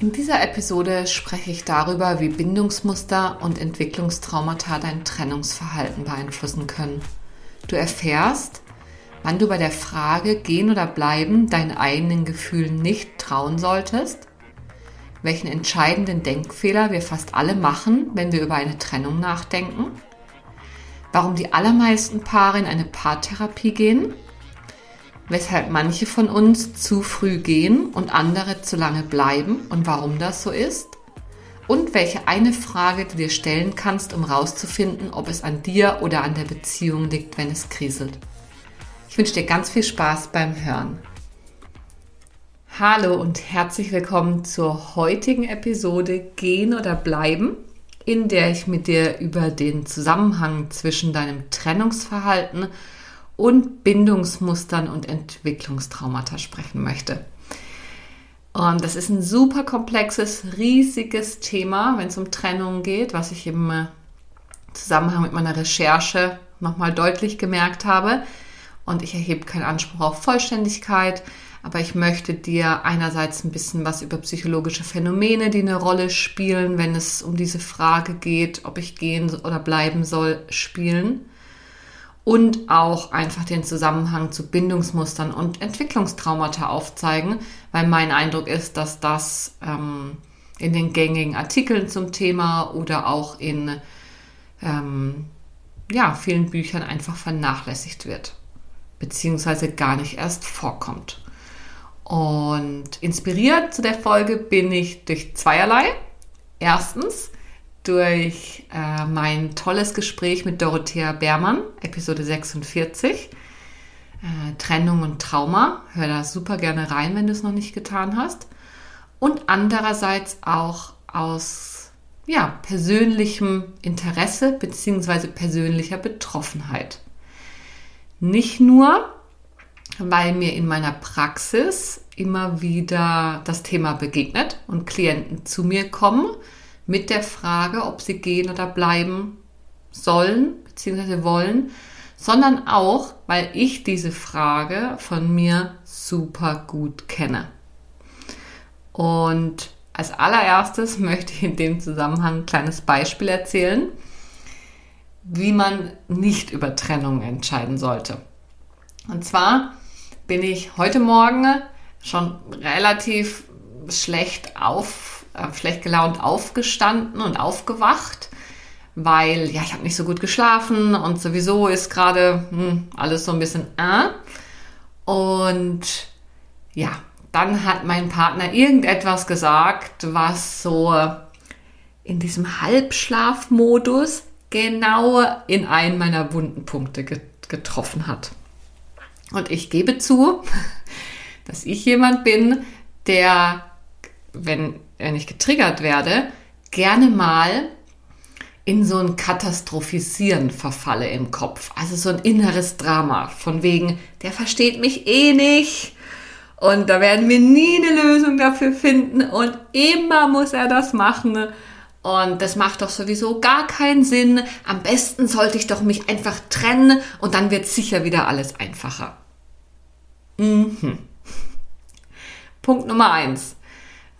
In dieser Episode spreche ich darüber, wie Bindungsmuster und Entwicklungstraumata dein Trennungsverhalten beeinflussen können. Du erfährst, wann du bei der Frage gehen oder bleiben deinen eigenen Gefühlen nicht trauen solltest, welchen entscheidenden Denkfehler wir fast alle machen, wenn wir über eine Trennung nachdenken, warum die allermeisten Paare in eine Paartherapie gehen weshalb manche von uns zu früh gehen und andere zu lange bleiben und warum das so ist und welche eine Frage du dir stellen kannst, um herauszufinden, ob es an dir oder an der Beziehung liegt, wenn es kriselt. Ich wünsche dir ganz viel Spaß beim Hören. Hallo und herzlich willkommen zur heutigen Episode Gehen oder Bleiben, in der ich mit dir über den Zusammenhang zwischen deinem Trennungsverhalten Bindungsmustern und Entwicklungstraumata sprechen möchte. Und das ist ein super komplexes, riesiges Thema, wenn es um Trennung geht, was ich im äh, Zusammenhang mit meiner Recherche nochmal deutlich gemerkt habe. Und ich erhebe keinen Anspruch auf Vollständigkeit, aber ich möchte dir einerseits ein bisschen was über psychologische Phänomene, die eine Rolle spielen, wenn es um diese Frage geht, ob ich gehen oder bleiben soll, spielen und auch einfach den Zusammenhang zu Bindungsmustern und Entwicklungstraumata aufzeigen, weil mein Eindruck ist, dass das ähm, in den gängigen Artikeln zum Thema oder auch in ähm, ja, vielen Büchern einfach vernachlässigt wird, beziehungsweise gar nicht erst vorkommt. Und inspiriert zu der Folge bin ich durch zweierlei. Erstens, durch äh, mein tolles Gespräch mit Dorothea Beermann, Episode 46, äh, Trennung und Trauma. Hör da super gerne rein, wenn du es noch nicht getan hast. Und andererseits auch aus ja, persönlichem Interesse bzw. persönlicher Betroffenheit. Nicht nur, weil mir in meiner Praxis immer wieder das Thema begegnet und Klienten zu mir kommen, mit der Frage, ob sie gehen oder bleiben sollen bzw. wollen, sondern auch, weil ich diese Frage von mir super gut kenne. Und als allererstes möchte ich in dem Zusammenhang ein kleines Beispiel erzählen, wie man nicht über Trennung entscheiden sollte. Und zwar bin ich heute Morgen schon relativ schlecht auf äh, schlecht gelaunt aufgestanden und aufgewacht, weil ja, ich habe nicht so gut geschlafen und sowieso ist gerade hm, alles so ein bisschen äh. Und ja, dann hat mein Partner irgendetwas gesagt, was so in diesem Halbschlafmodus genau in einen meiner wunden Punkte getroffen hat. Und ich gebe zu, dass ich jemand bin, der, wenn wenn ich getriggert werde, gerne mal in so ein Katastrophisieren verfalle im Kopf. Also so ein inneres Drama von wegen, der versteht mich eh nicht und da werden wir nie eine Lösung dafür finden und immer muss er das machen. Und das macht doch sowieso gar keinen Sinn. Am besten sollte ich doch mich einfach trennen und dann wird sicher wieder alles einfacher. Mhm. Punkt Nummer eins.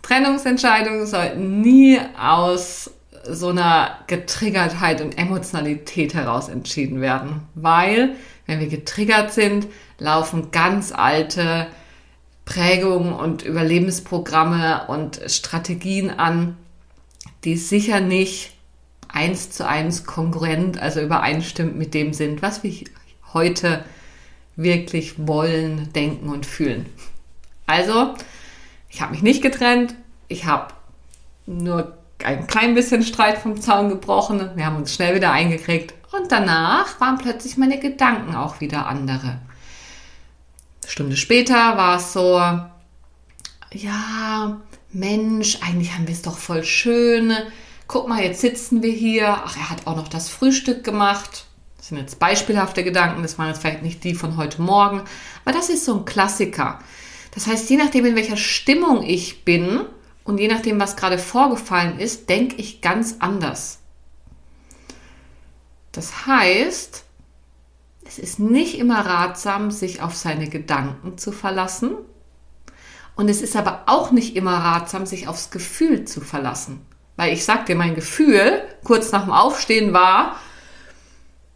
Trennungsentscheidungen sollten nie aus so einer Getriggertheit und Emotionalität heraus entschieden werden, weil wenn wir getriggert sind, laufen ganz alte Prägungen und Überlebensprogramme und Strategien an, die sicher nicht eins zu eins kongruent, also übereinstimmt mit dem sind, was wir heute wirklich wollen, denken und fühlen. Also ich habe mich nicht getrennt. Ich habe nur ein klein bisschen Streit vom Zaun gebrochen. Wir haben uns schnell wieder eingekriegt. Und danach waren plötzlich meine Gedanken auch wieder andere. Eine Stunde später war es so, ja, Mensch, eigentlich haben wir es doch voll schön. guck mal, jetzt sitzen wir hier, ach, er hat auch noch das Frühstück gemacht. Das sind jetzt beispielhafte Gedanken, das waren jetzt vielleicht nicht die von heute Morgen, aber das ist so ein Klassiker. Das heißt, je nachdem, in welcher Stimmung ich bin und je nachdem, was gerade vorgefallen ist, denke ich ganz anders. Das heißt, es ist nicht immer ratsam, sich auf seine Gedanken zu verlassen. Und es ist aber auch nicht immer ratsam, sich aufs Gefühl zu verlassen. Weil ich sag dir, mein Gefühl kurz nach dem Aufstehen war,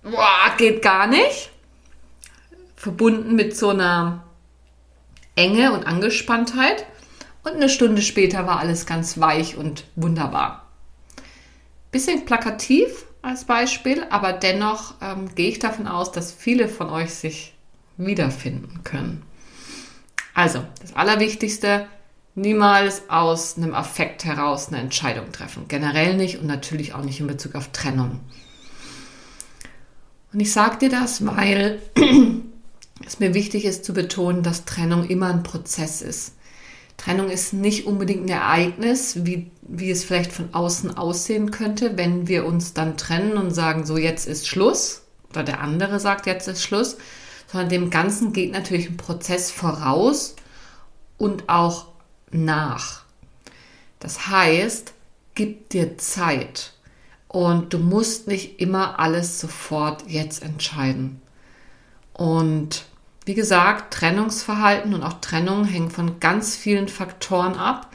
boah, geht gar nicht. Verbunden mit so einer Enge und Angespanntheit. Und eine Stunde später war alles ganz weich und wunderbar. Bisschen plakativ, als Beispiel, aber dennoch ähm, gehe ich davon aus, dass viele von euch sich wiederfinden können. Also, das Allerwichtigste, niemals aus einem Affekt heraus eine Entscheidung treffen. Generell nicht und natürlich auch nicht in Bezug auf Trennung. Und ich sage dir das, weil es mir wichtig ist zu betonen, dass Trennung immer ein Prozess ist. Trennung ist nicht unbedingt ein Ereignis, wie, wie es vielleicht von außen aussehen könnte, wenn wir uns dann trennen und sagen, so jetzt ist Schluss, oder der andere sagt, jetzt ist Schluss, sondern dem Ganzen geht natürlich ein Prozess voraus und auch nach. Das heißt, gib dir Zeit und du musst nicht immer alles sofort jetzt entscheiden. Und wie gesagt, Trennungsverhalten und auch Trennung hängen von ganz vielen Faktoren ab.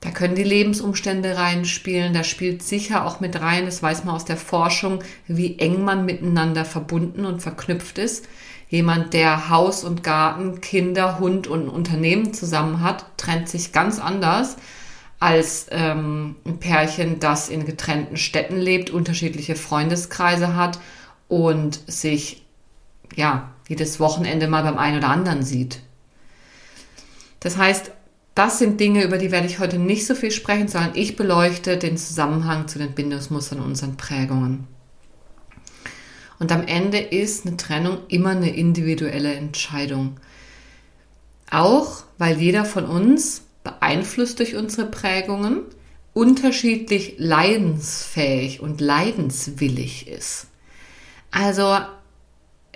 Da können die Lebensumstände reinspielen, da spielt sicher auch mit rein, das weiß man aus der Forschung, wie eng man miteinander verbunden und verknüpft ist. Jemand, der Haus und Garten, Kinder, Hund und Unternehmen zusammen hat, trennt sich ganz anders als ähm, ein Pärchen, das in getrennten Städten lebt, unterschiedliche Freundeskreise hat und sich ja jedes Wochenende mal beim einen oder anderen sieht. Das heißt, das sind Dinge, über die werde ich heute nicht so viel sprechen, sondern ich beleuchte den Zusammenhang zu den Bindungsmustern und unseren Prägungen. Und am Ende ist eine Trennung immer eine individuelle Entscheidung. Auch weil jeder von uns, beeinflusst durch unsere Prägungen, unterschiedlich leidensfähig und leidenswillig ist. Also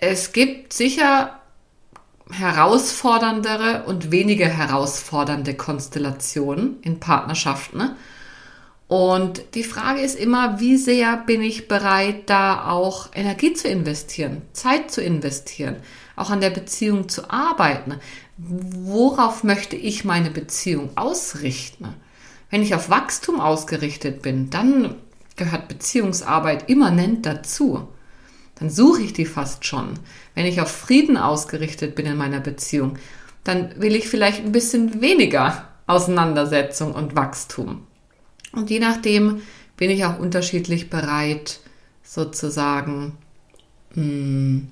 es gibt sicher herausforderndere und weniger herausfordernde Konstellationen in Partnerschaften. Ne? Und die Frage ist immer, wie sehr bin ich bereit, da auch Energie zu investieren, Zeit zu investieren, auch an der Beziehung zu arbeiten. Worauf möchte ich meine Beziehung ausrichten? Wenn ich auf Wachstum ausgerichtet bin, dann gehört Beziehungsarbeit immanent dazu dann suche ich die fast schon. Wenn ich auf Frieden ausgerichtet bin in meiner Beziehung, dann will ich vielleicht ein bisschen weniger Auseinandersetzung und Wachstum. Und je nachdem bin ich auch unterschiedlich bereit, sozusagen hm,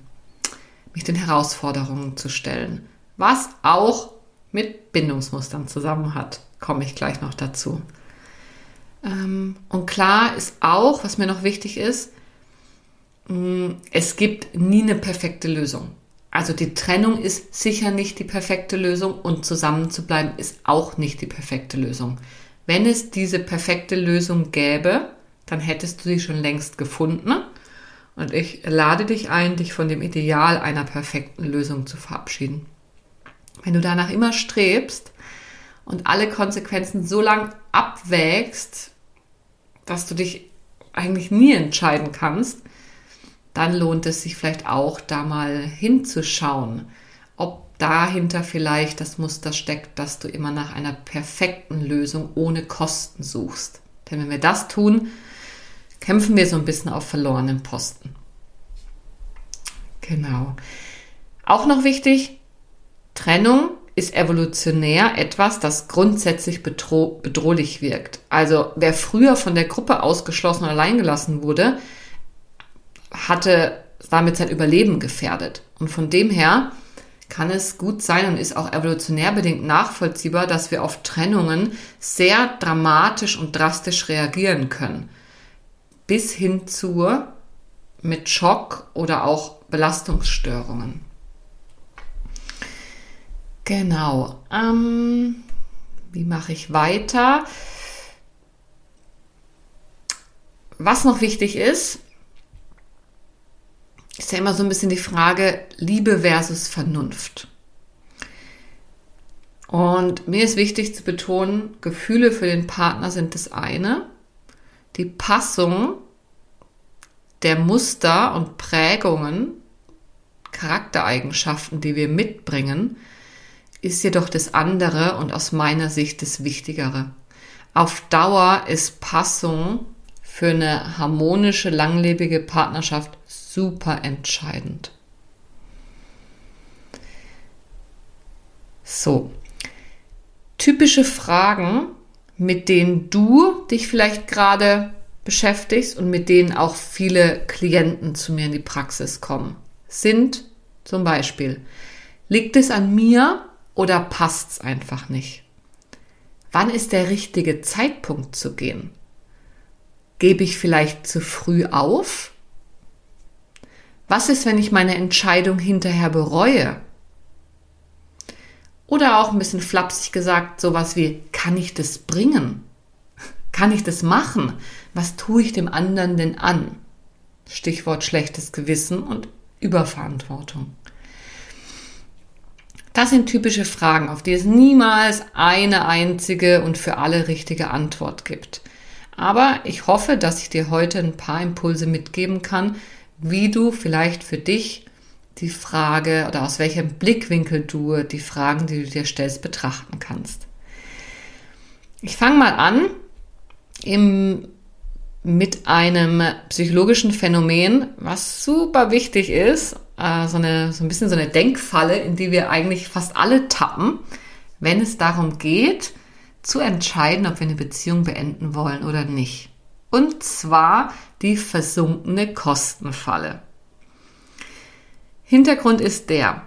mich den Herausforderungen zu stellen. Was auch mit Bindungsmustern zusammen hat, komme ich gleich noch dazu. Ähm, und klar ist auch, was mir noch wichtig ist, es gibt nie eine perfekte Lösung. Also die Trennung ist sicher nicht die perfekte Lösung und zusammenzubleiben ist auch nicht die perfekte Lösung. Wenn es diese perfekte Lösung gäbe, dann hättest du sie schon längst gefunden. Und ich lade dich ein, dich von dem Ideal einer perfekten Lösung zu verabschieden. Wenn du danach immer strebst und alle Konsequenzen so lang abwägst, dass du dich eigentlich nie entscheiden kannst, dann lohnt es sich vielleicht auch, da mal hinzuschauen, ob dahinter vielleicht das Muster steckt, dass du immer nach einer perfekten Lösung ohne Kosten suchst. Denn wenn wir das tun, kämpfen wir so ein bisschen auf verlorenen Posten. Genau. Auch noch wichtig, Trennung ist evolutionär etwas, das grundsätzlich bedroh bedrohlich wirkt. Also wer früher von der Gruppe ausgeschlossen und alleingelassen wurde, hatte damit sein Überleben gefährdet. Und von dem her kann es gut sein und ist auch evolutionär bedingt nachvollziehbar, dass wir auf Trennungen sehr dramatisch und drastisch reagieren können. Bis hin zu mit Schock oder auch Belastungsstörungen. Genau. Ähm, wie mache ich weiter? was noch wichtig ist, ist ja immer so ein bisschen die Frage Liebe versus Vernunft. Und mir ist wichtig zu betonen, Gefühle für den Partner sind das eine. Die Passung der Muster und Prägungen, Charaktereigenschaften, die wir mitbringen, ist jedoch das andere und aus meiner Sicht das Wichtigere. Auf Dauer ist Passung für eine harmonische, langlebige Partnerschaft super entscheidend. So, typische Fragen, mit denen du dich vielleicht gerade beschäftigst und mit denen auch viele Klienten zu mir in die Praxis kommen, sind zum Beispiel, liegt es an mir oder passt es einfach nicht? Wann ist der richtige Zeitpunkt zu gehen? Gebe ich vielleicht zu früh auf? Was ist, wenn ich meine Entscheidung hinterher bereue? Oder auch ein bisschen flapsig gesagt, sowas wie, kann ich das bringen? Kann ich das machen? Was tue ich dem anderen denn an? Stichwort schlechtes Gewissen und Überverantwortung. Das sind typische Fragen, auf die es niemals eine einzige und für alle richtige Antwort gibt. Aber ich hoffe, dass ich dir heute ein paar Impulse mitgeben kann, wie du vielleicht für dich die Frage oder aus welchem Blickwinkel du die Fragen, die du dir stellst, betrachten kannst. Ich fange mal an im, mit einem psychologischen Phänomen, was super wichtig ist, äh, so, eine, so ein bisschen so eine Denkfalle, in die wir eigentlich fast alle tappen, wenn es darum geht, zu entscheiden, ob wir eine Beziehung beenden wollen oder nicht. Und zwar die versunkene Kostenfalle. Hintergrund ist der,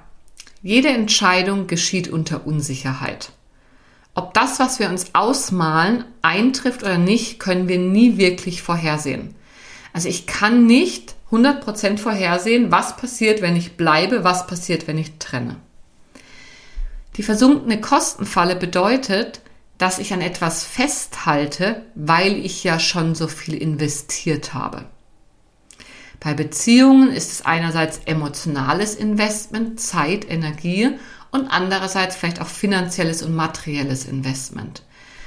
jede Entscheidung geschieht unter Unsicherheit. Ob das, was wir uns ausmalen, eintrifft oder nicht, können wir nie wirklich vorhersehen. Also ich kann nicht 100% vorhersehen, was passiert, wenn ich bleibe, was passiert, wenn ich trenne. Die versunkene Kostenfalle bedeutet, dass ich an etwas festhalte, weil ich ja schon so viel investiert habe. Bei Beziehungen ist es einerseits emotionales Investment, Zeit, Energie und andererseits vielleicht auch finanzielles und materielles Investment.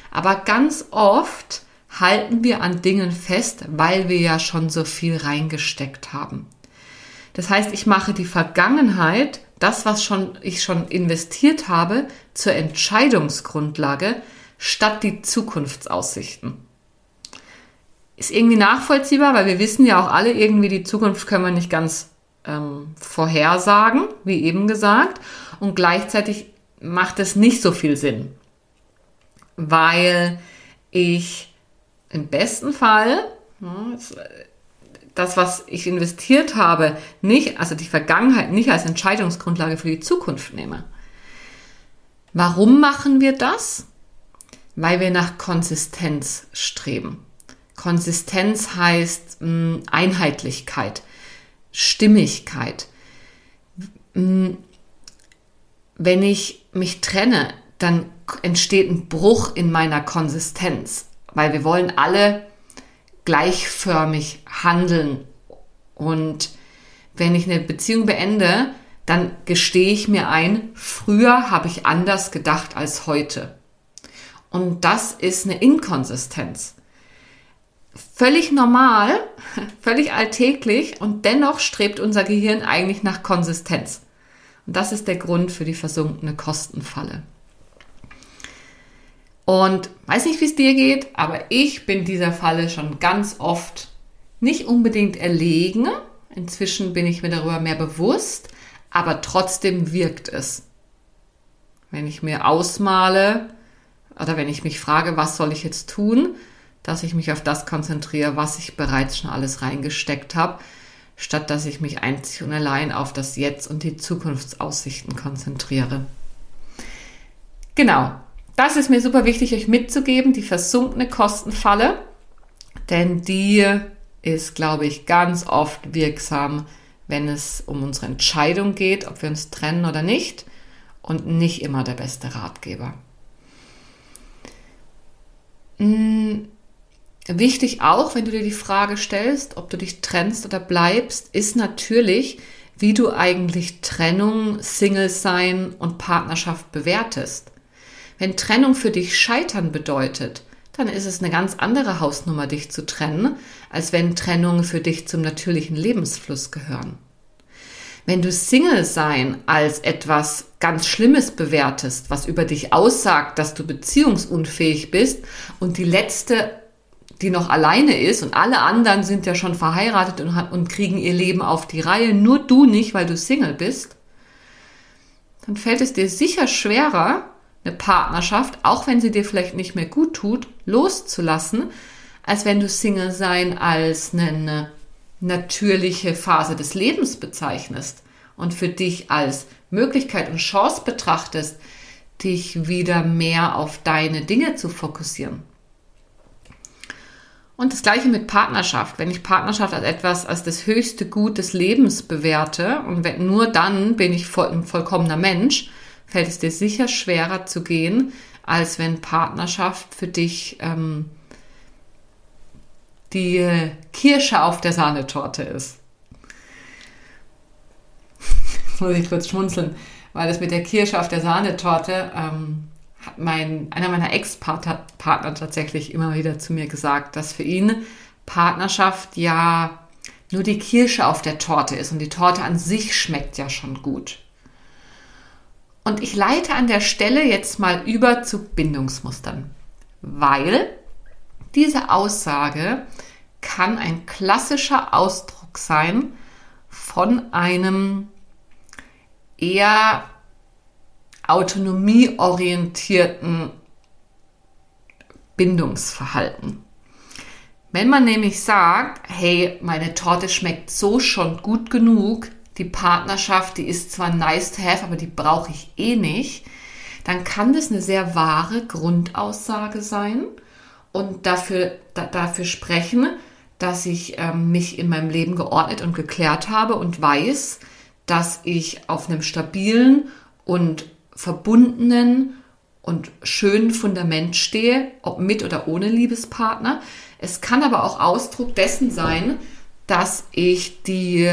Aber ganz oft halten wir an Dingen fest, weil wir ja schon so viel reingesteckt haben. Das heißt, ich mache die Vergangenheit, das, was schon, ich schon investiert habe, zur Entscheidungsgrundlage, statt die Zukunftsaussichten. Ist irgendwie nachvollziehbar, weil wir wissen ja auch alle, irgendwie die Zukunft können wir nicht ganz ähm, vorhersagen, wie eben gesagt. Und gleichzeitig macht es nicht so viel Sinn, weil ich im besten Fall das, was ich investiert habe, nicht, also die Vergangenheit nicht als Entscheidungsgrundlage für die Zukunft nehme. Warum machen wir das? Weil wir nach Konsistenz streben. Konsistenz heißt mm, Einheitlichkeit, Stimmigkeit. Mm, wenn ich mich trenne, dann entsteht ein Bruch in meiner Konsistenz, weil wir wollen alle gleichförmig handeln. Und wenn ich eine Beziehung beende, dann gestehe ich mir ein, früher habe ich anders gedacht als heute. Und das ist eine Inkonsistenz. Völlig normal, völlig alltäglich und dennoch strebt unser Gehirn eigentlich nach Konsistenz. Und das ist der Grund für die versunkene Kostenfalle. Und weiß nicht, wie es dir geht, aber ich bin dieser Falle schon ganz oft nicht unbedingt erlegen. Inzwischen bin ich mir darüber mehr bewusst, aber trotzdem wirkt es. Wenn ich mir ausmale, oder wenn ich mich frage, was soll ich jetzt tun, dass ich mich auf das konzentriere, was ich bereits schon alles reingesteckt habe, statt dass ich mich einzig und allein auf das Jetzt und die Zukunftsaussichten konzentriere. Genau, das ist mir super wichtig, euch mitzugeben, die versunkene Kostenfalle, denn die ist, glaube ich, ganz oft wirksam, wenn es um unsere Entscheidung geht, ob wir uns trennen oder nicht und nicht immer der beste Ratgeber. Mm, wichtig auch, wenn du dir die Frage stellst, ob du dich trennst oder bleibst, ist natürlich, wie du eigentlich Trennung, Single sein und Partnerschaft bewertest. Wenn Trennung für dich Scheitern bedeutet, dann ist es eine ganz andere Hausnummer, dich zu trennen, als wenn Trennungen für dich zum natürlichen Lebensfluss gehören. Wenn du Single sein als etwas ganz Schlimmes bewertest, was über dich aussagt, dass du beziehungsunfähig bist und die letzte, die noch alleine ist und alle anderen sind ja schon verheiratet und, und kriegen ihr Leben auf die Reihe, nur du nicht, weil du Single bist, dann fällt es dir sicher schwerer, eine Partnerschaft, auch wenn sie dir vielleicht nicht mehr gut tut, loszulassen, als wenn du Single sein als eine natürliche Phase des Lebens bezeichnest und für dich als Möglichkeit und Chance betrachtest, dich wieder mehr auf deine Dinge zu fokussieren. Und das gleiche mit Partnerschaft. Wenn ich Partnerschaft als etwas, als das höchste Gut des Lebens bewerte und wenn, nur dann bin ich voll, ein vollkommener Mensch, fällt es dir sicher schwerer zu gehen, als wenn Partnerschaft für dich ähm, die Kirsche auf der Sahnetorte ist. Jetzt muss ich kurz schmunzeln, weil das mit der Kirsche auf der Sahnetorte ähm, hat mein, einer meiner Ex-Partner tatsächlich immer wieder zu mir gesagt, dass für ihn Partnerschaft ja nur die Kirsche auf der Torte ist und die Torte an sich schmeckt ja schon gut. Und ich leite an der Stelle jetzt mal über zu Bindungsmustern, weil diese Aussage kann ein klassischer Ausdruck sein von einem eher autonomieorientierten Bindungsverhalten. Wenn man nämlich sagt, hey, meine Torte schmeckt so schon gut genug, die Partnerschaft, die ist zwar nice to have, aber die brauche ich eh nicht, dann kann das eine sehr wahre Grundaussage sein und dafür, da, dafür sprechen, dass ich ähm, mich in meinem Leben geordnet und geklärt habe und weiß, dass ich auf einem stabilen und verbundenen und schönen Fundament stehe, ob mit oder ohne Liebespartner. Es kann aber auch Ausdruck dessen sein, dass ich die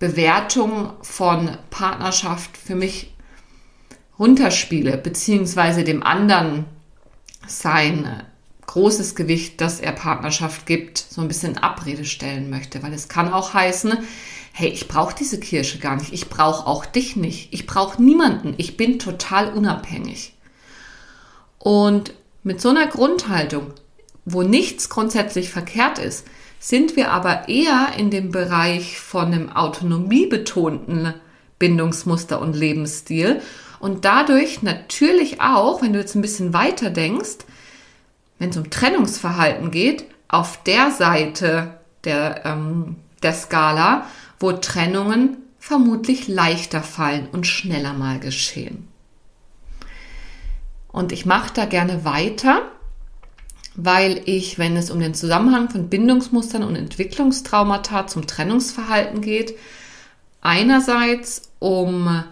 Bewertung von Partnerschaft für mich runterspiele, beziehungsweise dem anderen sein großes Gewicht, das er Partnerschaft gibt, so ein bisschen Abrede stellen möchte. Weil es kann auch heißen, hey, ich brauche diese Kirsche gar nicht, ich brauche auch dich nicht, ich brauche niemanden, ich bin total unabhängig. Und mit so einer Grundhaltung, wo nichts grundsätzlich verkehrt ist, sind wir aber eher in dem Bereich von einem autonomiebetonten Bindungsmuster und Lebensstil und dadurch natürlich auch, wenn du jetzt ein bisschen weiter denkst, wenn es um Trennungsverhalten geht, auf der Seite der, ähm, der Skala, wo Trennungen vermutlich leichter fallen und schneller mal geschehen. Und ich mache da gerne weiter weil ich, wenn es um den Zusammenhang von Bindungsmustern und Entwicklungstraumata zum Trennungsverhalten geht, einerseits um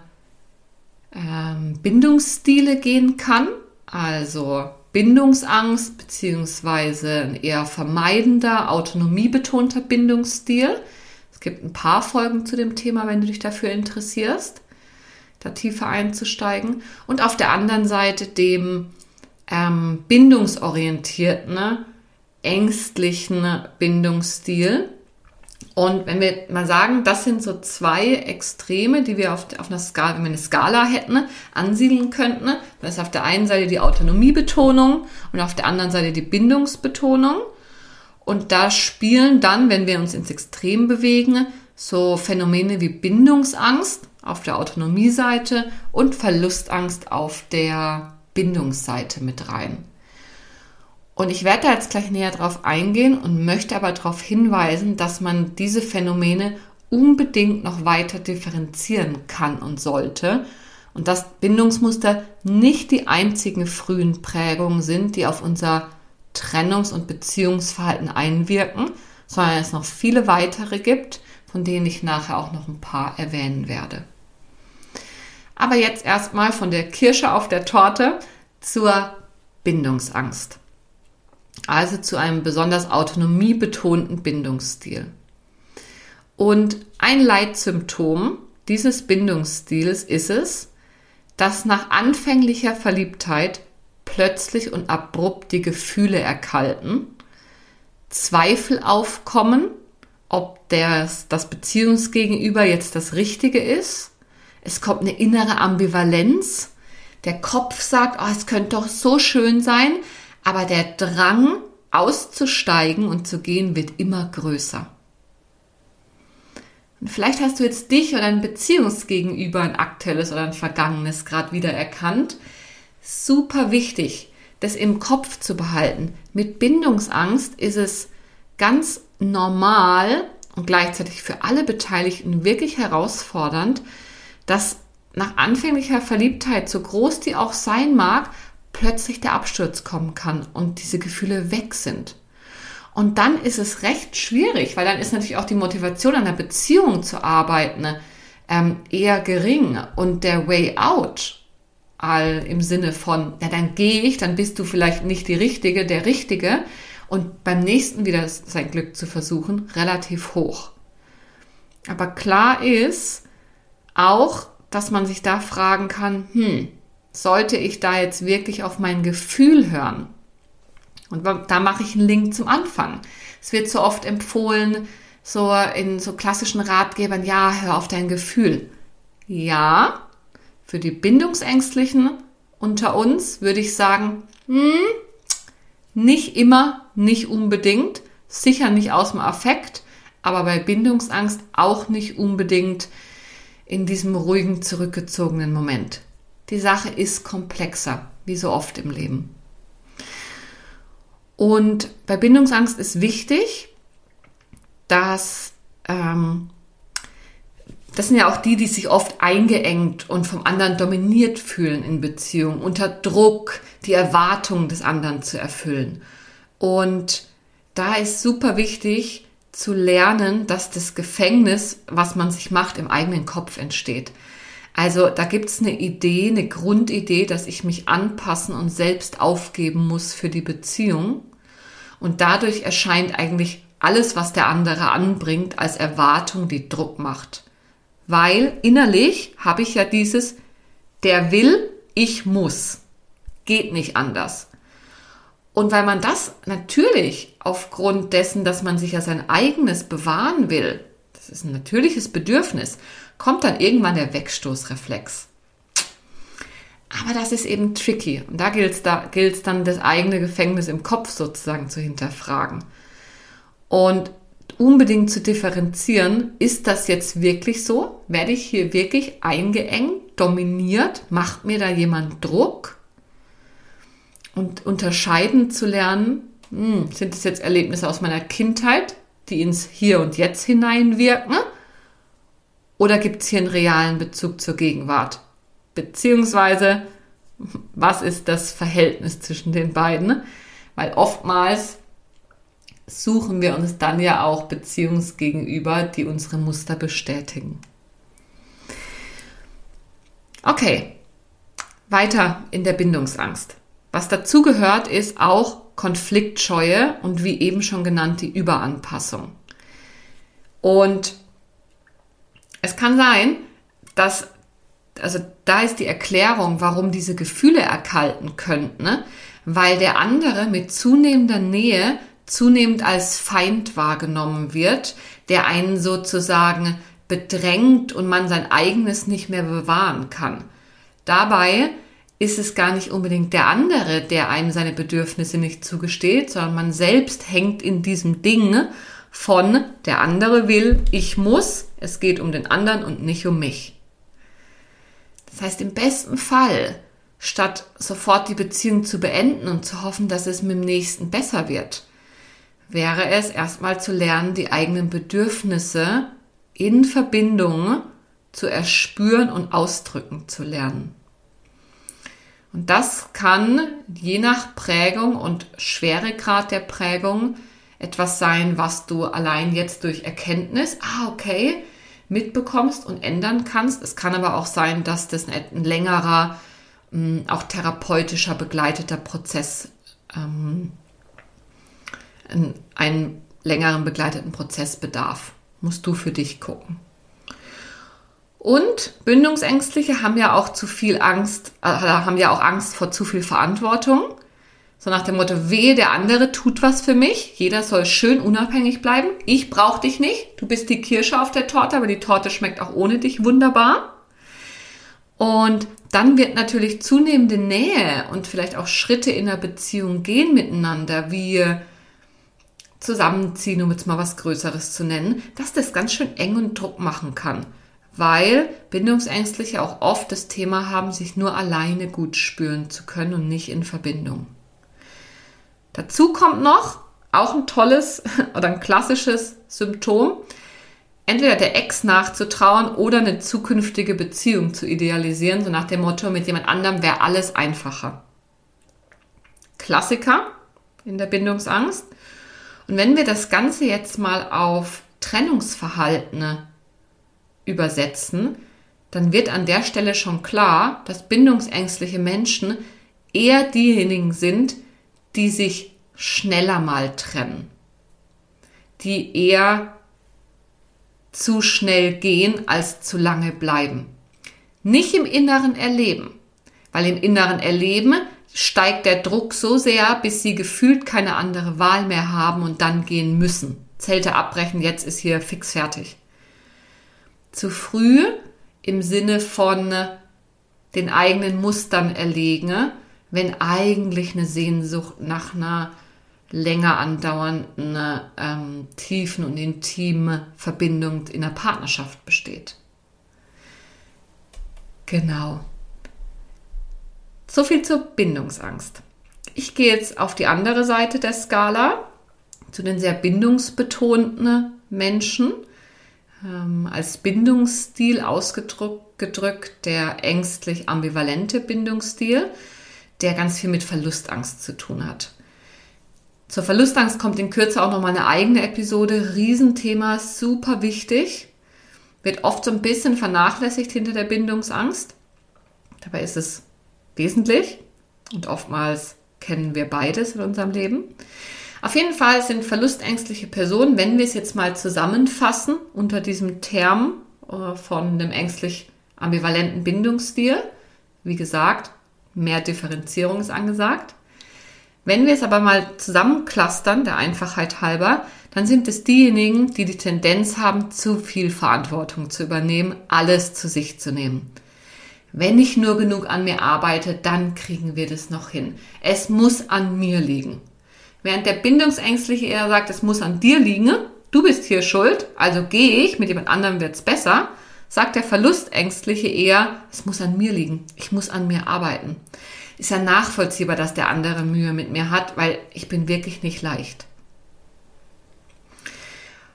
ähm, Bindungsstile gehen kann, also Bindungsangst beziehungsweise ein eher vermeidender, autonomiebetonter Bindungsstil. Es gibt ein paar Folgen zu dem Thema, wenn du dich dafür interessierst, da tiefer einzusteigen. Und auf der anderen Seite dem ähm, bindungsorientierten, ängstlichen Bindungsstil. Und wenn wir mal sagen, das sind so zwei Extreme, die wir auf, auf einer Skala, wenn wir eine Skala hätten, ansiedeln könnten, dann ist auf der einen Seite die Autonomiebetonung und auf der anderen Seite die Bindungsbetonung. Und da spielen dann, wenn wir uns ins Extrem bewegen, so Phänomene wie Bindungsangst auf der Autonomieseite und Verlustangst auf der Bindungsseite mit rein. Und ich werde da jetzt gleich näher drauf eingehen und möchte aber darauf hinweisen, dass man diese Phänomene unbedingt noch weiter differenzieren kann und sollte und dass Bindungsmuster nicht die einzigen frühen Prägungen sind, die auf unser Trennungs- und Beziehungsverhalten einwirken, sondern es noch viele weitere gibt, von denen ich nachher auch noch ein paar erwähnen werde. Aber jetzt erstmal von der Kirsche auf der Torte zur Bindungsangst. Also zu einem besonders autonomiebetonten Bindungsstil. Und ein Leitsymptom dieses Bindungsstils ist es, dass nach anfänglicher Verliebtheit plötzlich und abrupt die Gefühle erkalten, Zweifel aufkommen, ob das, das Beziehungsgegenüber jetzt das Richtige ist. Es kommt eine innere Ambivalenz. Der Kopf sagt, oh, es könnte doch so schön sein, aber der Drang auszusteigen und zu gehen wird immer größer. Und vielleicht hast du jetzt dich oder ein Beziehungsgegenüber, ein aktuelles oder ein vergangenes gerade wieder erkannt. Super wichtig, das im Kopf zu behalten. Mit Bindungsangst ist es ganz normal und gleichzeitig für alle Beteiligten wirklich herausfordernd, dass nach anfänglicher Verliebtheit, so groß die auch sein mag, plötzlich der Absturz kommen kann und diese Gefühle weg sind. Und dann ist es recht schwierig, weil dann ist natürlich auch die Motivation an der Beziehung zu arbeiten ähm, eher gering und der Way out all im Sinne von, ja, dann gehe ich, dann bist du vielleicht nicht die Richtige, der Richtige und beim nächsten wieder sein Glück zu versuchen, relativ hoch. Aber klar ist auch, dass man sich da fragen kann, hm, sollte ich da jetzt wirklich auf mein Gefühl hören? Und da mache ich einen Link zum Anfang. Es wird so oft empfohlen, so in so klassischen Ratgebern, ja, hör auf dein Gefühl. Ja, für die Bindungsängstlichen unter uns würde ich sagen, hm, nicht immer, nicht unbedingt, sicher nicht aus dem Affekt, aber bei Bindungsangst auch nicht unbedingt in diesem ruhigen, zurückgezogenen Moment. Die Sache ist komplexer, wie so oft im Leben. Und bei Bindungsangst ist wichtig, dass ähm, das sind ja auch die, die sich oft eingeengt und vom anderen dominiert fühlen in Beziehungen, unter Druck, die Erwartungen des anderen zu erfüllen. Und da ist super wichtig zu lernen, dass das Gefängnis, was man sich macht, im eigenen Kopf entsteht. Also da gibt es eine Idee, eine Grundidee, dass ich mich anpassen und selbst aufgeben muss für die Beziehung. Und dadurch erscheint eigentlich alles, was der andere anbringt, als Erwartung, die Druck macht. Weil innerlich habe ich ja dieses, der will, ich muss. Geht nicht anders. Und weil man das natürlich aufgrund dessen, dass man sich ja sein eigenes bewahren will, das ist ein natürliches Bedürfnis, kommt dann irgendwann der Wegstoßreflex. Aber das ist eben tricky. Und da gilt es da, gilt's dann, das eigene Gefängnis im Kopf sozusagen zu hinterfragen. Und unbedingt zu differenzieren, ist das jetzt wirklich so? Werde ich hier wirklich eingeengt, dominiert? Macht mir da jemand Druck? Und unterscheiden zu lernen, hm, sind es jetzt Erlebnisse aus meiner Kindheit, die ins Hier und Jetzt hineinwirken? Oder gibt es hier einen realen Bezug zur Gegenwart? Beziehungsweise, was ist das Verhältnis zwischen den beiden? Weil oftmals suchen wir uns dann ja auch Beziehungsgegenüber, die unsere Muster bestätigen. Okay, weiter in der Bindungsangst. Was dazu gehört, ist auch Konfliktscheue und wie eben schon genannt die Überanpassung. Und es kann sein, dass, also da ist die Erklärung, warum diese Gefühle erkalten könnten, ne? weil der andere mit zunehmender Nähe zunehmend als Feind wahrgenommen wird, der einen sozusagen bedrängt und man sein eigenes nicht mehr bewahren kann. Dabei ist es gar nicht unbedingt der andere, der einem seine Bedürfnisse nicht zugesteht, sondern man selbst hängt in diesem Ding von der andere will, ich muss, es geht um den anderen und nicht um mich. Das heißt, im besten Fall, statt sofort die Beziehung zu beenden und zu hoffen, dass es mit dem nächsten besser wird, wäre es erstmal zu lernen, die eigenen Bedürfnisse in Verbindung zu erspüren und ausdrücken zu lernen. Und das kann je nach Prägung und Schweregrad der Prägung etwas sein, was du allein jetzt durch Erkenntnis, ah, okay, mitbekommst und ändern kannst. Es kann aber auch sein, dass das ein längerer, mm, auch therapeutischer begleiteter Prozess ähm, einen längeren begleiteten Prozess bedarf. Musst du für dich gucken. Und Bindungsängstliche haben ja auch zu viel Angst, äh, haben ja auch Angst vor zu viel Verantwortung. So nach dem Motto, wehe, der andere tut was für mich. Jeder soll schön unabhängig bleiben. Ich brauche dich nicht. Du bist die Kirsche auf der Torte, aber die Torte schmeckt auch ohne dich wunderbar. Und dann wird natürlich zunehmende Nähe und vielleicht auch Schritte in der Beziehung gehen miteinander, wie zusammenziehen, um jetzt mal was Größeres zu nennen, dass das ganz schön eng und Druck machen kann weil Bindungsängstliche auch oft das Thema haben, sich nur alleine gut spüren zu können und nicht in Verbindung. Dazu kommt noch auch ein tolles oder ein klassisches Symptom, entweder der Ex nachzutrauen oder eine zukünftige Beziehung zu idealisieren, so nach dem Motto, mit jemand anderem wäre alles einfacher. Klassiker in der Bindungsangst. Und wenn wir das Ganze jetzt mal auf Trennungsverhaltene übersetzen, dann wird an der Stelle schon klar, dass bindungsängstliche Menschen eher diejenigen sind, die sich schneller mal trennen, die eher zu schnell gehen als zu lange bleiben. Nicht im inneren Erleben, weil im inneren Erleben steigt der Druck so sehr, bis sie gefühlt keine andere Wahl mehr haben und dann gehen müssen. Zelte abbrechen, jetzt ist hier fix fertig zu früh im Sinne von den eigenen Mustern erlegen, wenn eigentlich eine Sehnsucht nach einer länger andauernden, ähm, tiefen und intimen Verbindung in der Partnerschaft besteht. Genau. So viel zur Bindungsangst. Ich gehe jetzt auf die andere Seite der Skala, zu den sehr bindungsbetonten Menschen ähm, als Bindungsstil ausgedrückt der ängstlich ambivalente Bindungsstil, der ganz viel mit Verlustangst zu tun hat. Zur Verlustangst kommt in Kürze auch nochmal eine eigene Episode. Riesenthema, super wichtig. Wird oft so ein bisschen vernachlässigt hinter der Bindungsangst. Dabei ist es wesentlich und oftmals kennen wir beides in unserem Leben. Auf jeden Fall sind verlustängstliche Personen, wenn wir es jetzt mal zusammenfassen unter diesem Term äh, von dem ängstlich ambivalenten Bindungsstil, wie gesagt, mehr Differenzierung ist angesagt. Wenn wir es aber mal zusammenclustern, der Einfachheit halber, dann sind es diejenigen, die die Tendenz haben, zu viel Verantwortung zu übernehmen, alles zu sich zu nehmen. Wenn ich nur genug an mir arbeite, dann kriegen wir das noch hin. Es muss an mir liegen. Während der Bindungsängstliche eher sagt, es muss an dir liegen, du bist hier schuld, also gehe ich, mit jemand anderem wird's besser, sagt der Verlustängstliche eher, es muss an mir liegen, ich muss an mir arbeiten. Ist ja nachvollziehbar, dass der andere Mühe mit mir hat, weil ich bin wirklich nicht leicht.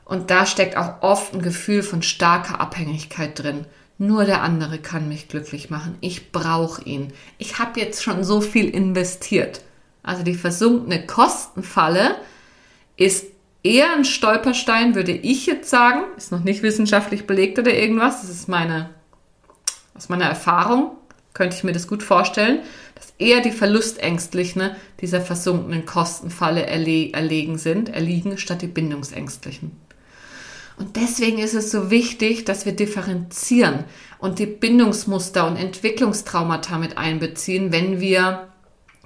Und da steckt auch oft ein Gefühl von starker Abhängigkeit drin. Nur der andere kann mich glücklich machen. Ich brauche ihn. Ich habe jetzt schon so viel investiert also die versunkene Kostenfalle, ist eher ein Stolperstein, würde ich jetzt sagen. Ist noch nicht wissenschaftlich belegt oder irgendwas. Das ist meine, aus meiner Erfahrung, könnte ich mir das gut vorstellen, dass eher die Verlustängstlichen dieser versunkenen Kostenfalle erle erlegen sind, erliegen, statt die Bindungsängstlichen. Und deswegen ist es so wichtig, dass wir differenzieren und die Bindungsmuster und Entwicklungstraumata mit einbeziehen, wenn wir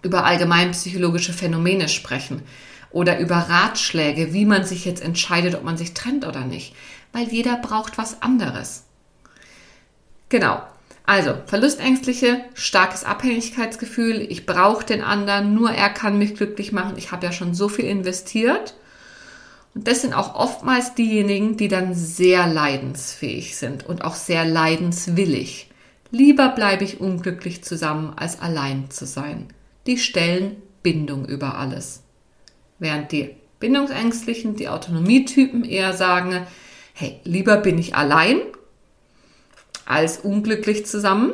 über allgemeinpsychologische Phänomene sprechen oder über Ratschläge, wie man sich jetzt entscheidet, ob man sich trennt oder nicht, weil jeder braucht was anderes. Genau. Also, Verlustängstliche, starkes Abhängigkeitsgefühl, ich brauche den anderen, nur er kann mich glücklich machen, ich habe ja schon so viel investiert. Und das sind auch oftmals diejenigen, die dann sehr leidensfähig sind und auch sehr leidenswillig. Lieber bleibe ich unglücklich zusammen, als allein zu sein die stellen Bindung über alles. Während die Bindungsängstlichen, die Autonomietypen eher sagen, hey, lieber bin ich allein als unglücklich zusammen.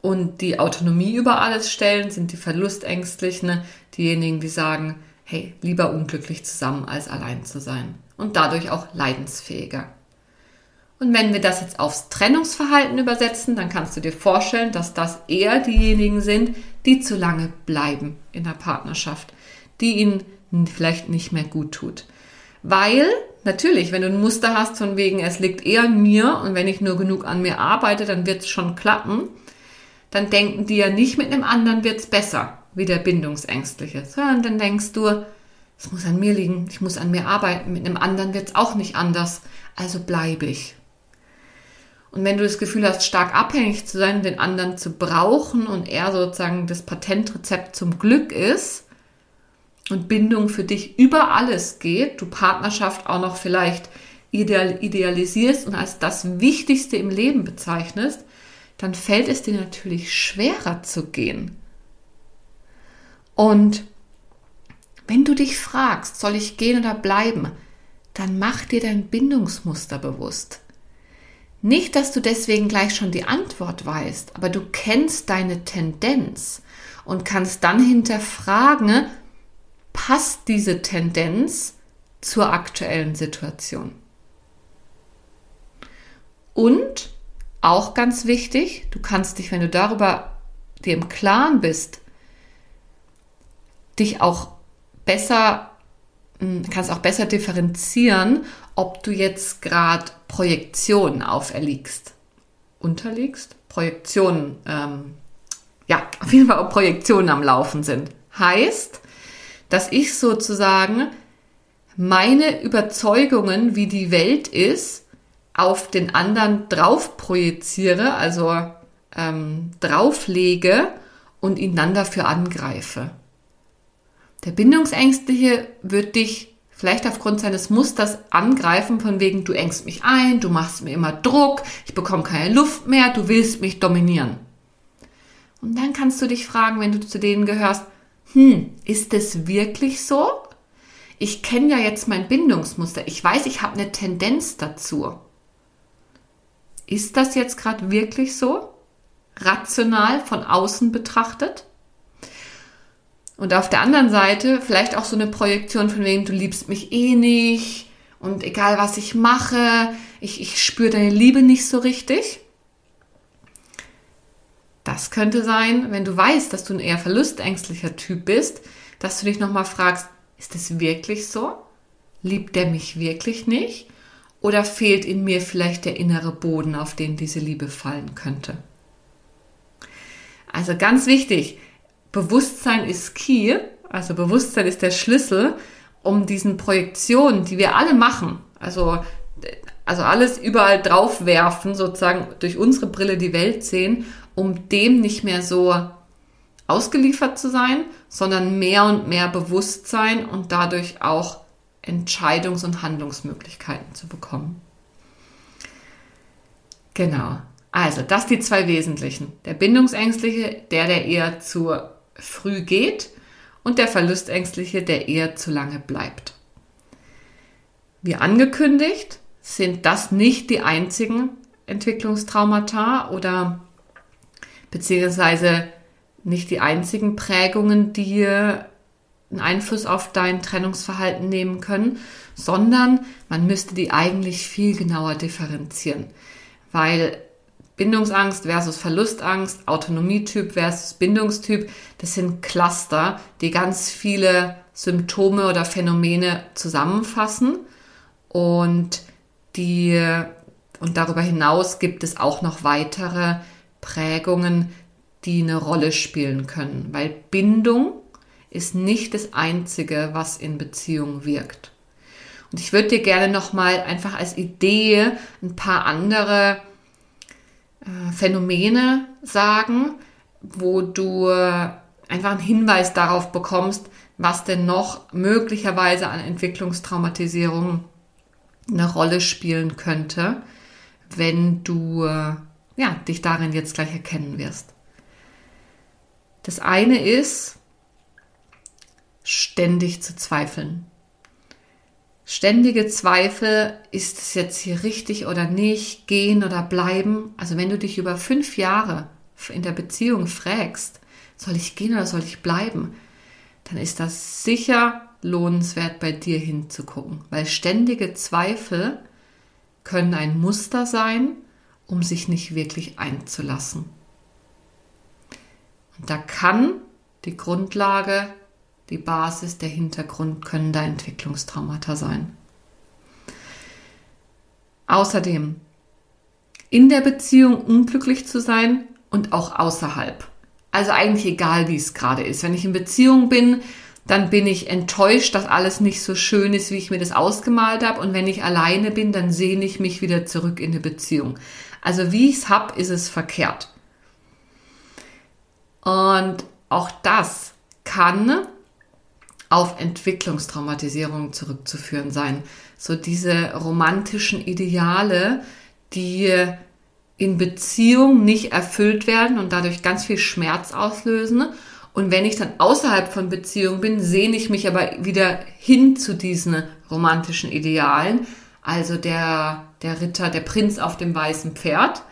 Und die Autonomie über alles stellen, sind die Verlustängstlichen, diejenigen, die sagen, hey, lieber unglücklich zusammen als allein zu sein. Und dadurch auch leidensfähiger. Und wenn wir das jetzt aufs Trennungsverhalten übersetzen, dann kannst du dir vorstellen, dass das eher diejenigen sind, die zu lange bleiben in der Partnerschaft, die ihn vielleicht nicht mehr gut tut. Weil, natürlich, wenn du ein Muster hast von wegen, es liegt eher an mir und wenn ich nur genug an mir arbeite, dann wird es schon klappen, dann denken die ja nicht, mit einem anderen wird es besser, wie der Bindungsängstliche, sondern dann denkst du, es muss an mir liegen, ich muss an mir arbeiten, mit einem anderen wird es auch nicht anders, also bleibe ich. Und wenn du das Gefühl hast, stark abhängig zu sein, den anderen zu brauchen und er sozusagen das Patentrezept zum Glück ist und Bindung für dich über alles geht, du Partnerschaft auch noch vielleicht ideal, idealisierst und als das Wichtigste im Leben bezeichnest, dann fällt es dir natürlich schwerer zu gehen. Und wenn du dich fragst, soll ich gehen oder bleiben, dann mach dir dein Bindungsmuster bewusst. Nicht, dass du deswegen gleich schon die Antwort weißt, aber du kennst deine Tendenz und kannst dann hinterfragen, passt diese Tendenz zur aktuellen Situation? Und auch ganz wichtig, du kannst dich, wenn du darüber dir im Klaren bist, dich auch besser, hm, kannst auch besser differenzieren, ob du jetzt gerade Projektionen auferlegst. Unterlegst? Projektionen, ähm, ja, auf jeden Fall ob Projektionen am Laufen sind. Heißt, dass ich sozusagen meine Überzeugungen, wie die Welt ist, auf den anderen drauf projiziere, also ähm, drauflege und ihn dann dafür angreife. Der Bindungsängstliche wird dich vielleicht aufgrund seines Musters angreifen, von wegen, du engst mich ein, du machst mir immer Druck, ich bekomme keine Luft mehr, du willst mich dominieren. Und dann kannst du dich fragen, wenn du zu denen gehörst, hm, ist es wirklich so? Ich kenne ja jetzt mein Bindungsmuster. Ich weiß, ich habe eine Tendenz dazu. Ist das jetzt gerade wirklich so? Rational von außen betrachtet? Und auf der anderen Seite vielleicht auch so eine Projektion von wegen, du liebst mich eh nicht und egal was ich mache, ich, ich spüre deine Liebe nicht so richtig. Das könnte sein, wenn du weißt, dass du ein eher verlustängstlicher Typ bist, dass du dich nochmal fragst, ist es wirklich so? Liebt der mich wirklich nicht? Oder fehlt in mir vielleicht der innere Boden, auf den diese Liebe fallen könnte? Also ganz wichtig, Bewusstsein ist key, also Bewusstsein ist der Schlüssel, um diesen Projektionen, die wir alle machen, also, also alles überall drauf werfen, sozusagen durch unsere Brille die Welt sehen, um dem nicht mehr so ausgeliefert zu sein, sondern mehr und mehr Bewusstsein und dadurch auch Entscheidungs- und Handlungsmöglichkeiten zu bekommen. Genau. Also, das die zwei wesentlichen. Der Bindungsängstliche, der, der eher zur früh geht und der Verlustängstliche, der eher zu lange bleibt. Wie angekündigt, sind das nicht die einzigen Entwicklungstraumata oder beziehungsweise nicht die einzigen Prägungen, die einen Einfluss auf dein Trennungsverhalten nehmen können, sondern man müsste die eigentlich viel genauer differenzieren, weil Bindungsangst versus Verlustangst, Autonomietyp versus Bindungstyp, das sind Cluster, die ganz viele Symptome oder Phänomene zusammenfassen. Und die und darüber hinaus gibt es auch noch weitere Prägungen, die eine Rolle spielen können, weil Bindung ist nicht das einzige, was in Beziehungen wirkt. Und ich würde dir gerne noch mal einfach als Idee ein paar andere äh, Phänomene sagen, wo du einfach einen Hinweis darauf bekommst, was denn noch möglicherweise an Entwicklungstraumatisierung eine Rolle spielen könnte, wenn du äh, ja, dich darin jetzt gleich erkennen wirst. Das eine ist, ständig zu zweifeln. Ständige Zweifel, ist es jetzt hier richtig oder nicht, gehen oder bleiben. Also wenn du dich über fünf Jahre in der Beziehung fragst, soll ich gehen oder soll ich bleiben, dann ist das sicher lohnenswert, bei dir hinzugucken. Weil ständige Zweifel können ein Muster sein, um sich nicht wirklich einzulassen. Und da kann die Grundlage die Basis, der Hintergrund können da Entwicklungstraumata sein. Außerdem, in der Beziehung unglücklich zu sein und auch außerhalb. Also eigentlich egal, wie es gerade ist. Wenn ich in Beziehung bin, dann bin ich enttäuscht, dass alles nicht so schön ist, wie ich mir das ausgemalt habe. Und wenn ich alleine bin, dann sehne ich mich wieder zurück in eine Beziehung. Also wie ich es habe, ist es verkehrt. Und auch das kann auf Entwicklungstraumatisierung zurückzuführen sein. So diese romantischen Ideale, die in Beziehung nicht erfüllt werden und dadurch ganz viel Schmerz auslösen. Und wenn ich dann außerhalb von Beziehung bin, sehne ich mich aber wieder hin zu diesen romantischen Idealen. Also der, der Ritter, der Prinz auf dem weißen Pferd.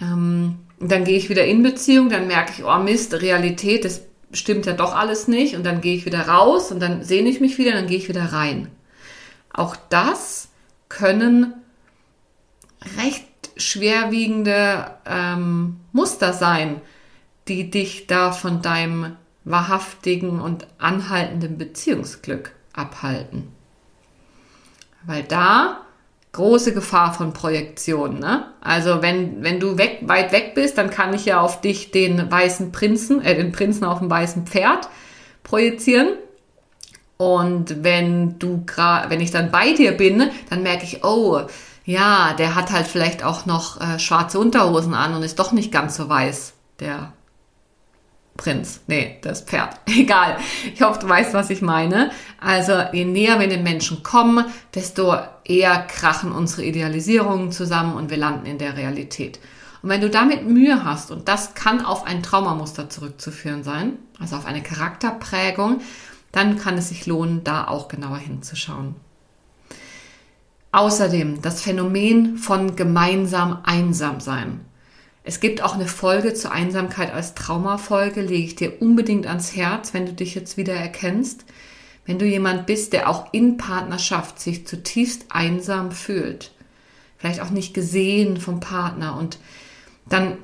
Ähm, dann gehe ich wieder in Beziehung, dann merke ich, oh Mist, Realität, das stimmt ja doch alles nicht. Und dann gehe ich wieder raus und dann sehne ich mich wieder, dann gehe ich wieder rein. Auch das können recht schwerwiegende ähm, Muster sein, die dich da von deinem wahrhaftigen und anhaltenden Beziehungsglück abhalten. Weil da große Gefahr von Projektion. Ne? Also wenn, wenn du weg, weit weg bist, dann kann ich ja auf dich den weißen Prinzen, äh, den Prinzen auf dem weißen Pferd projizieren. Und wenn du wenn ich dann bei dir bin, dann merke ich, oh, ja, der hat halt vielleicht auch noch äh, schwarze Unterhosen an und ist doch nicht ganz so weiß, der Prinz. Nee, das Pferd. Egal. Ich hoffe, du weißt, was ich meine. Also, je näher wir den Menschen kommen, desto eher krachen unsere Idealisierungen zusammen und wir landen in der Realität. Und wenn du damit Mühe hast, und das kann auf ein Traumamuster zurückzuführen sein, also auf eine Charakterprägung, dann kann es sich lohnen, da auch genauer hinzuschauen. Außerdem das Phänomen von gemeinsam einsam sein. Es gibt auch eine Folge zur Einsamkeit als Traumafolge, lege ich dir unbedingt ans Herz, wenn du dich jetzt wieder erkennst. Wenn du jemand bist, der auch in Partnerschaft sich zutiefst einsam fühlt, vielleicht auch nicht gesehen vom Partner und dann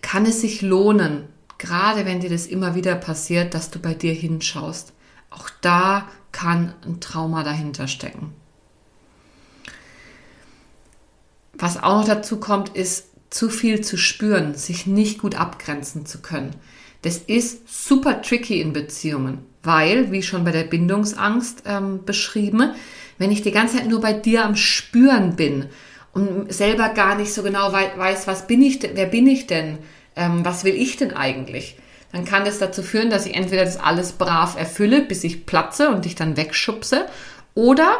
kann es sich lohnen, gerade wenn dir das immer wieder passiert, dass du bei dir hinschaust. Auch da kann ein Trauma dahinter stecken. Was auch noch dazu kommt, ist zu viel zu spüren, sich nicht gut abgrenzen zu können. Das ist super tricky in Beziehungen, weil, wie schon bei der Bindungsangst ähm, beschrieben, wenn ich die ganze Zeit nur bei dir am Spüren bin und selber gar nicht so genau weiß, was bin ich denn, wer bin ich denn, ähm, was will ich denn eigentlich, dann kann das dazu führen, dass ich entweder das alles brav erfülle, bis ich platze und dich dann wegschubse, oder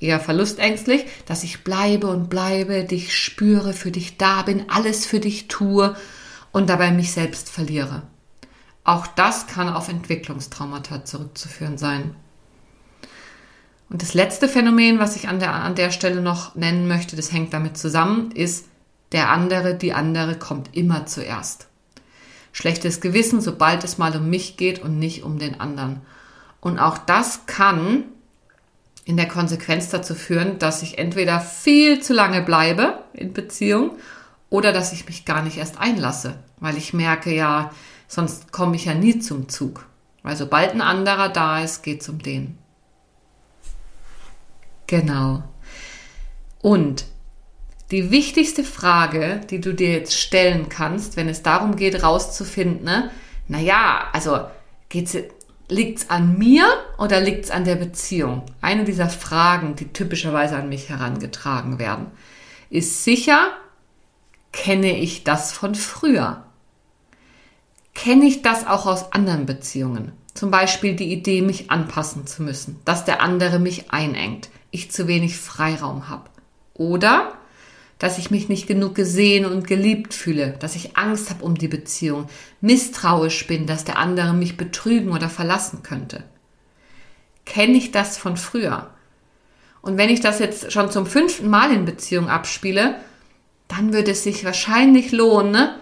eher verlustängstlich, dass ich bleibe und bleibe, dich spüre, für dich da bin, alles für dich tue und dabei mich selbst verliere. Auch das kann auf Entwicklungstraumata zurückzuführen sein. Und das letzte Phänomen, was ich an der, an der Stelle noch nennen möchte, das hängt damit zusammen, ist, der andere, die andere kommt immer zuerst. Schlechtes Gewissen, sobald es mal um mich geht und nicht um den anderen. Und auch das kann in der Konsequenz dazu führen, dass ich entweder viel zu lange bleibe in Beziehung oder dass ich mich gar nicht erst einlasse, weil ich merke ja, sonst komme ich ja nie zum Zug. Weil sobald ein anderer da ist, geht es um den. Genau. Und die wichtigste Frage, die du dir jetzt stellen kannst, wenn es darum geht, rauszufinden, ne, naja, also geht's, Liegt es an mir oder liegt es an der Beziehung? Eine dieser Fragen, die typischerweise an mich herangetragen werden, ist sicher, kenne ich das von früher? Kenne ich das auch aus anderen Beziehungen? Zum Beispiel die Idee, mich anpassen zu müssen, dass der andere mich einengt, ich zu wenig Freiraum habe. Oder dass ich mich nicht genug gesehen und geliebt fühle, dass ich Angst habe um die Beziehung, misstrauisch bin, dass der andere mich betrügen oder verlassen könnte. Kenne ich das von früher? Und wenn ich das jetzt schon zum fünften Mal in Beziehung abspiele, dann würde es sich wahrscheinlich lohnen, ne,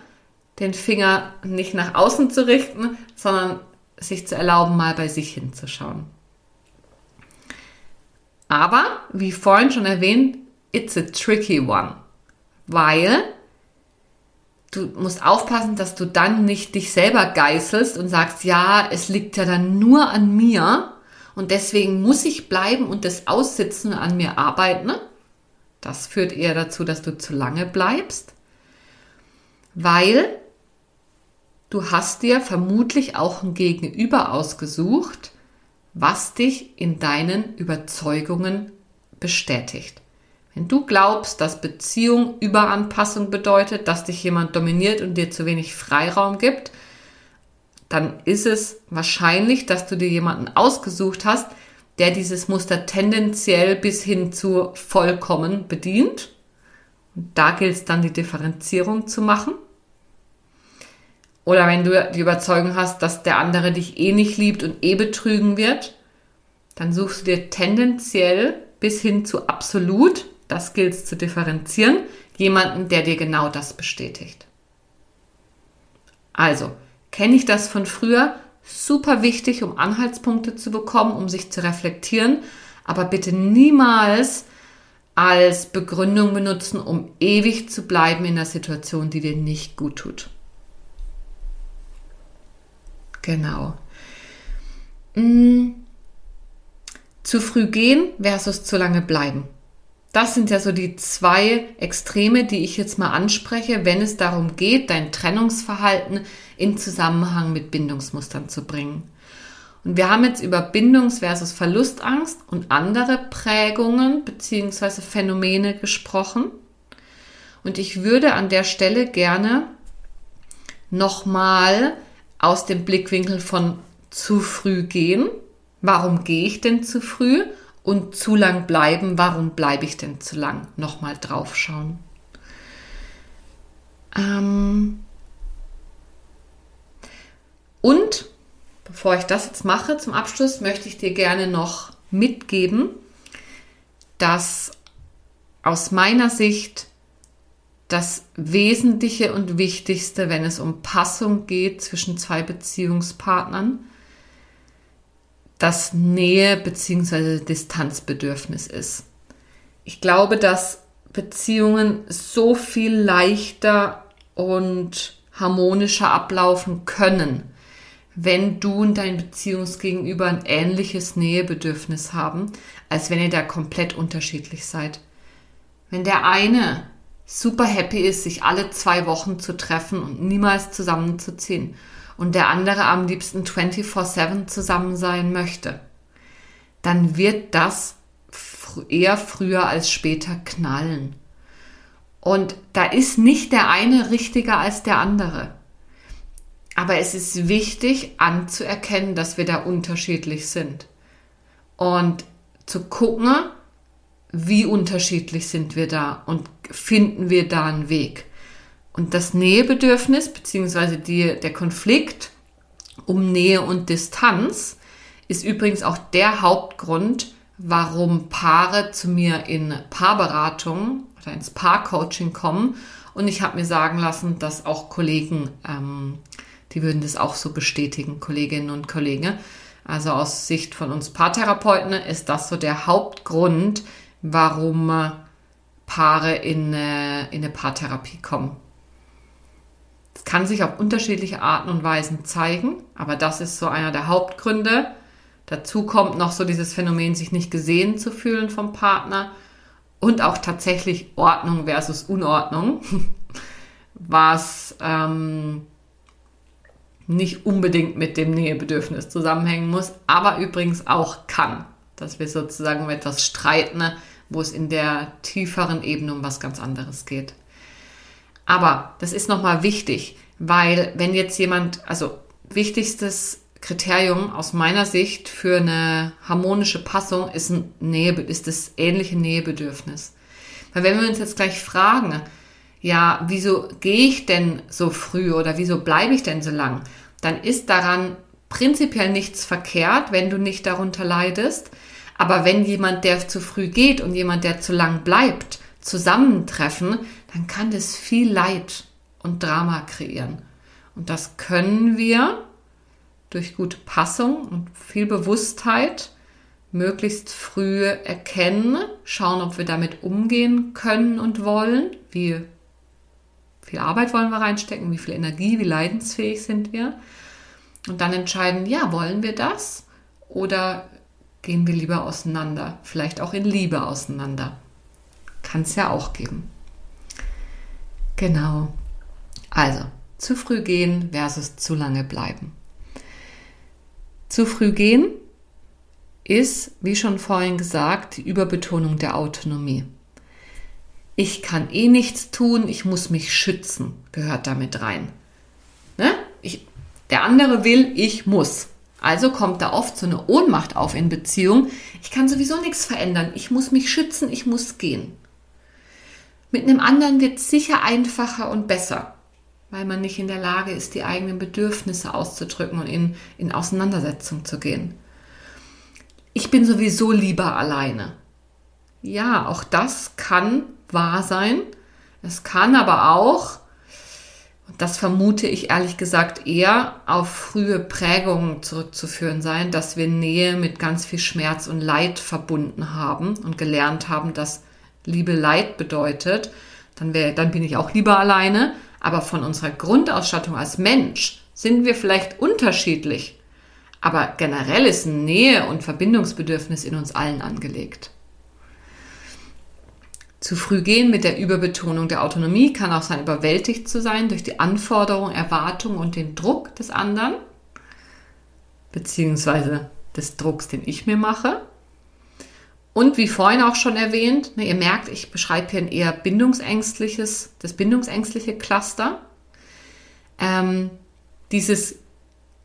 den Finger nicht nach außen zu richten, sondern sich zu erlauben, mal bei sich hinzuschauen. Aber, wie vorhin schon erwähnt, it's a tricky one weil du musst aufpassen, dass du dann nicht dich selber geißelst und sagst, ja, es liegt ja dann nur an mir und deswegen muss ich bleiben und das aussitzen an mir arbeiten. Das führt eher dazu, dass du zu lange bleibst, weil du hast dir vermutlich auch ein Gegenüber ausgesucht, was dich in deinen Überzeugungen bestätigt. Wenn du glaubst, dass Beziehung Überanpassung bedeutet, dass dich jemand dominiert und dir zu wenig Freiraum gibt, dann ist es wahrscheinlich, dass du dir jemanden ausgesucht hast, der dieses Muster tendenziell bis hin zu vollkommen bedient. Und da gilt es dann, die Differenzierung zu machen. Oder wenn du die Überzeugung hast, dass der andere dich eh nicht liebt und eh betrügen wird, dann suchst du dir tendenziell bis hin zu absolut das gilt es zu differenzieren, jemanden, der dir genau das bestätigt. Also, kenne ich das von früher? Super wichtig, um Anhaltspunkte zu bekommen, um sich zu reflektieren, aber bitte niemals als Begründung benutzen, um ewig zu bleiben in einer Situation, die dir nicht gut tut. Genau. Hm. Zu früh gehen versus zu lange bleiben. Das sind ja so die zwei Extreme, die ich jetzt mal anspreche, wenn es darum geht, dein Trennungsverhalten in Zusammenhang mit Bindungsmustern zu bringen. Und wir haben jetzt über Bindungs- versus Verlustangst und andere Prägungen bzw. Phänomene gesprochen. Und ich würde an der Stelle gerne nochmal aus dem Blickwinkel von zu früh gehen. Warum gehe ich denn zu früh? Und zu lang bleiben, warum bleibe ich denn zu lang? Nochmal draufschauen. Ähm und bevor ich das jetzt mache, zum Abschluss möchte ich dir gerne noch mitgeben, dass aus meiner Sicht das Wesentliche und Wichtigste, wenn es um Passung geht zwischen zwei Beziehungspartnern, das Nähe- bzw. Distanzbedürfnis ist. Ich glaube, dass Beziehungen so viel leichter und harmonischer ablaufen können, wenn du und dein Beziehungsgegenüber ein ähnliches Nähebedürfnis haben, als wenn ihr da komplett unterschiedlich seid. Wenn der eine super happy ist, sich alle zwei Wochen zu treffen und niemals zusammenzuziehen und der andere am liebsten 24/7 zusammen sein möchte, dann wird das eher früher als später knallen. Und da ist nicht der eine richtiger als der andere. Aber es ist wichtig anzuerkennen, dass wir da unterschiedlich sind. Und zu gucken, wie unterschiedlich sind wir da und finden wir da einen Weg. Und das Nähebedürfnis beziehungsweise der Konflikt um Nähe und Distanz ist übrigens auch der Hauptgrund, warum Paare zu mir in Paarberatung oder ins Paarcoaching kommen. Und ich habe mir sagen lassen, dass auch Kollegen, ähm, die würden das auch so bestätigen, Kolleginnen und Kollegen. Also aus Sicht von uns Paartherapeuten ist das so der Hauptgrund, warum Paare in, äh, in eine Paartherapie kommen. Es kann sich auf unterschiedliche Arten und Weisen zeigen, aber das ist so einer der Hauptgründe. Dazu kommt noch so dieses Phänomen, sich nicht gesehen zu fühlen vom Partner und auch tatsächlich Ordnung versus Unordnung, was ähm, nicht unbedingt mit dem Nähebedürfnis zusammenhängen muss, aber übrigens auch kann, dass wir sozusagen um etwas streiten, wo es in der tieferen Ebene um was ganz anderes geht. Aber das ist nochmal wichtig, weil wenn jetzt jemand, also wichtigstes Kriterium aus meiner Sicht für eine harmonische Passung ist, ein Nähe, ist das ähnliche Nähebedürfnis. Weil wenn wir uns jetzt gleich fragen, ja, wieso gehe ich denn so früh oder wieso bleibe ich denn so lang, dann ist daran prinzipiell nichts verkehrt, wenn du nicht darunter leidest. Aber wenn jemand, der zu früh geht und jemand, der zu lang bleibt, zusammentreffen, dann kann das viel Leid und Drama kreieren. Und das können wir durch gute Passung und viel Bewusstheit möglichst früh erkennen, schauen, ob wir damit umgehen können und wollen, wie viel Arbeit wollen wir reinstecken, wie viel Energie, wie leidensfähig sind wir. Und dann entscheiden, ja, wollen wir das oder gehen wir lieber auseinander, vielleicht auch in Liebe auseinander. Kann es ja auch geben. Genau. Also, zu früh gehen versus zu lange bleiben. Zu früh gehen ist, wie schon vorhin gesagt, die Überbetonung der Autonomie. Ich kann eh nichts tun, ich muss mich schützen, gehört damit rein. Ne? Ich, der andere will, ich muss. Also kommt da oft so eine Ohnmacht auf in Beziehung. Ich kann sowieso nichts verändern. Ich muss mich schützen, ich muss gehen. Mit einem anderen wird es sicher einfacher und besser, weil man nicht in der Lage ist, die eigenen Bedürfnisse auszudrücken und in, in Auseinandersetzung zu gehen. Ich bin sowieso lieber alleine. Ja, auch das kann wahr sein. Es kann aber auch, und das vermute ich ehrlich gesagt eher, auf frühe Prägungen zurückzuführen sein, dass wir Nähe mit ganz viel Schmerz und Leid verbunden haben und gelernt haben, dass Liebe Leid bedeutet, dann, wär, dann bin ich auch lieber alleine. Aber von unserer Grundausstattung als Mensch sind wir vielleicht unterschiedlich. Aber generell ist ein Nähe- und Verbindungsbedürfnis in uns allen angelegt. Zu früh gehen mit der Überbetonung der Autonomie kann auch sein, überwältigt zu sein durch die Anforderung, Erwartung und den Druck des anderen, beziehungsweise des Drucks, den ich mir mache. Und wie vorhin auch schon erwähnt, ne, ihr merkt, ich beschreibe hier ein eher bindungsängstliches, das bindungsängstliche Cluster. Ähm, dieses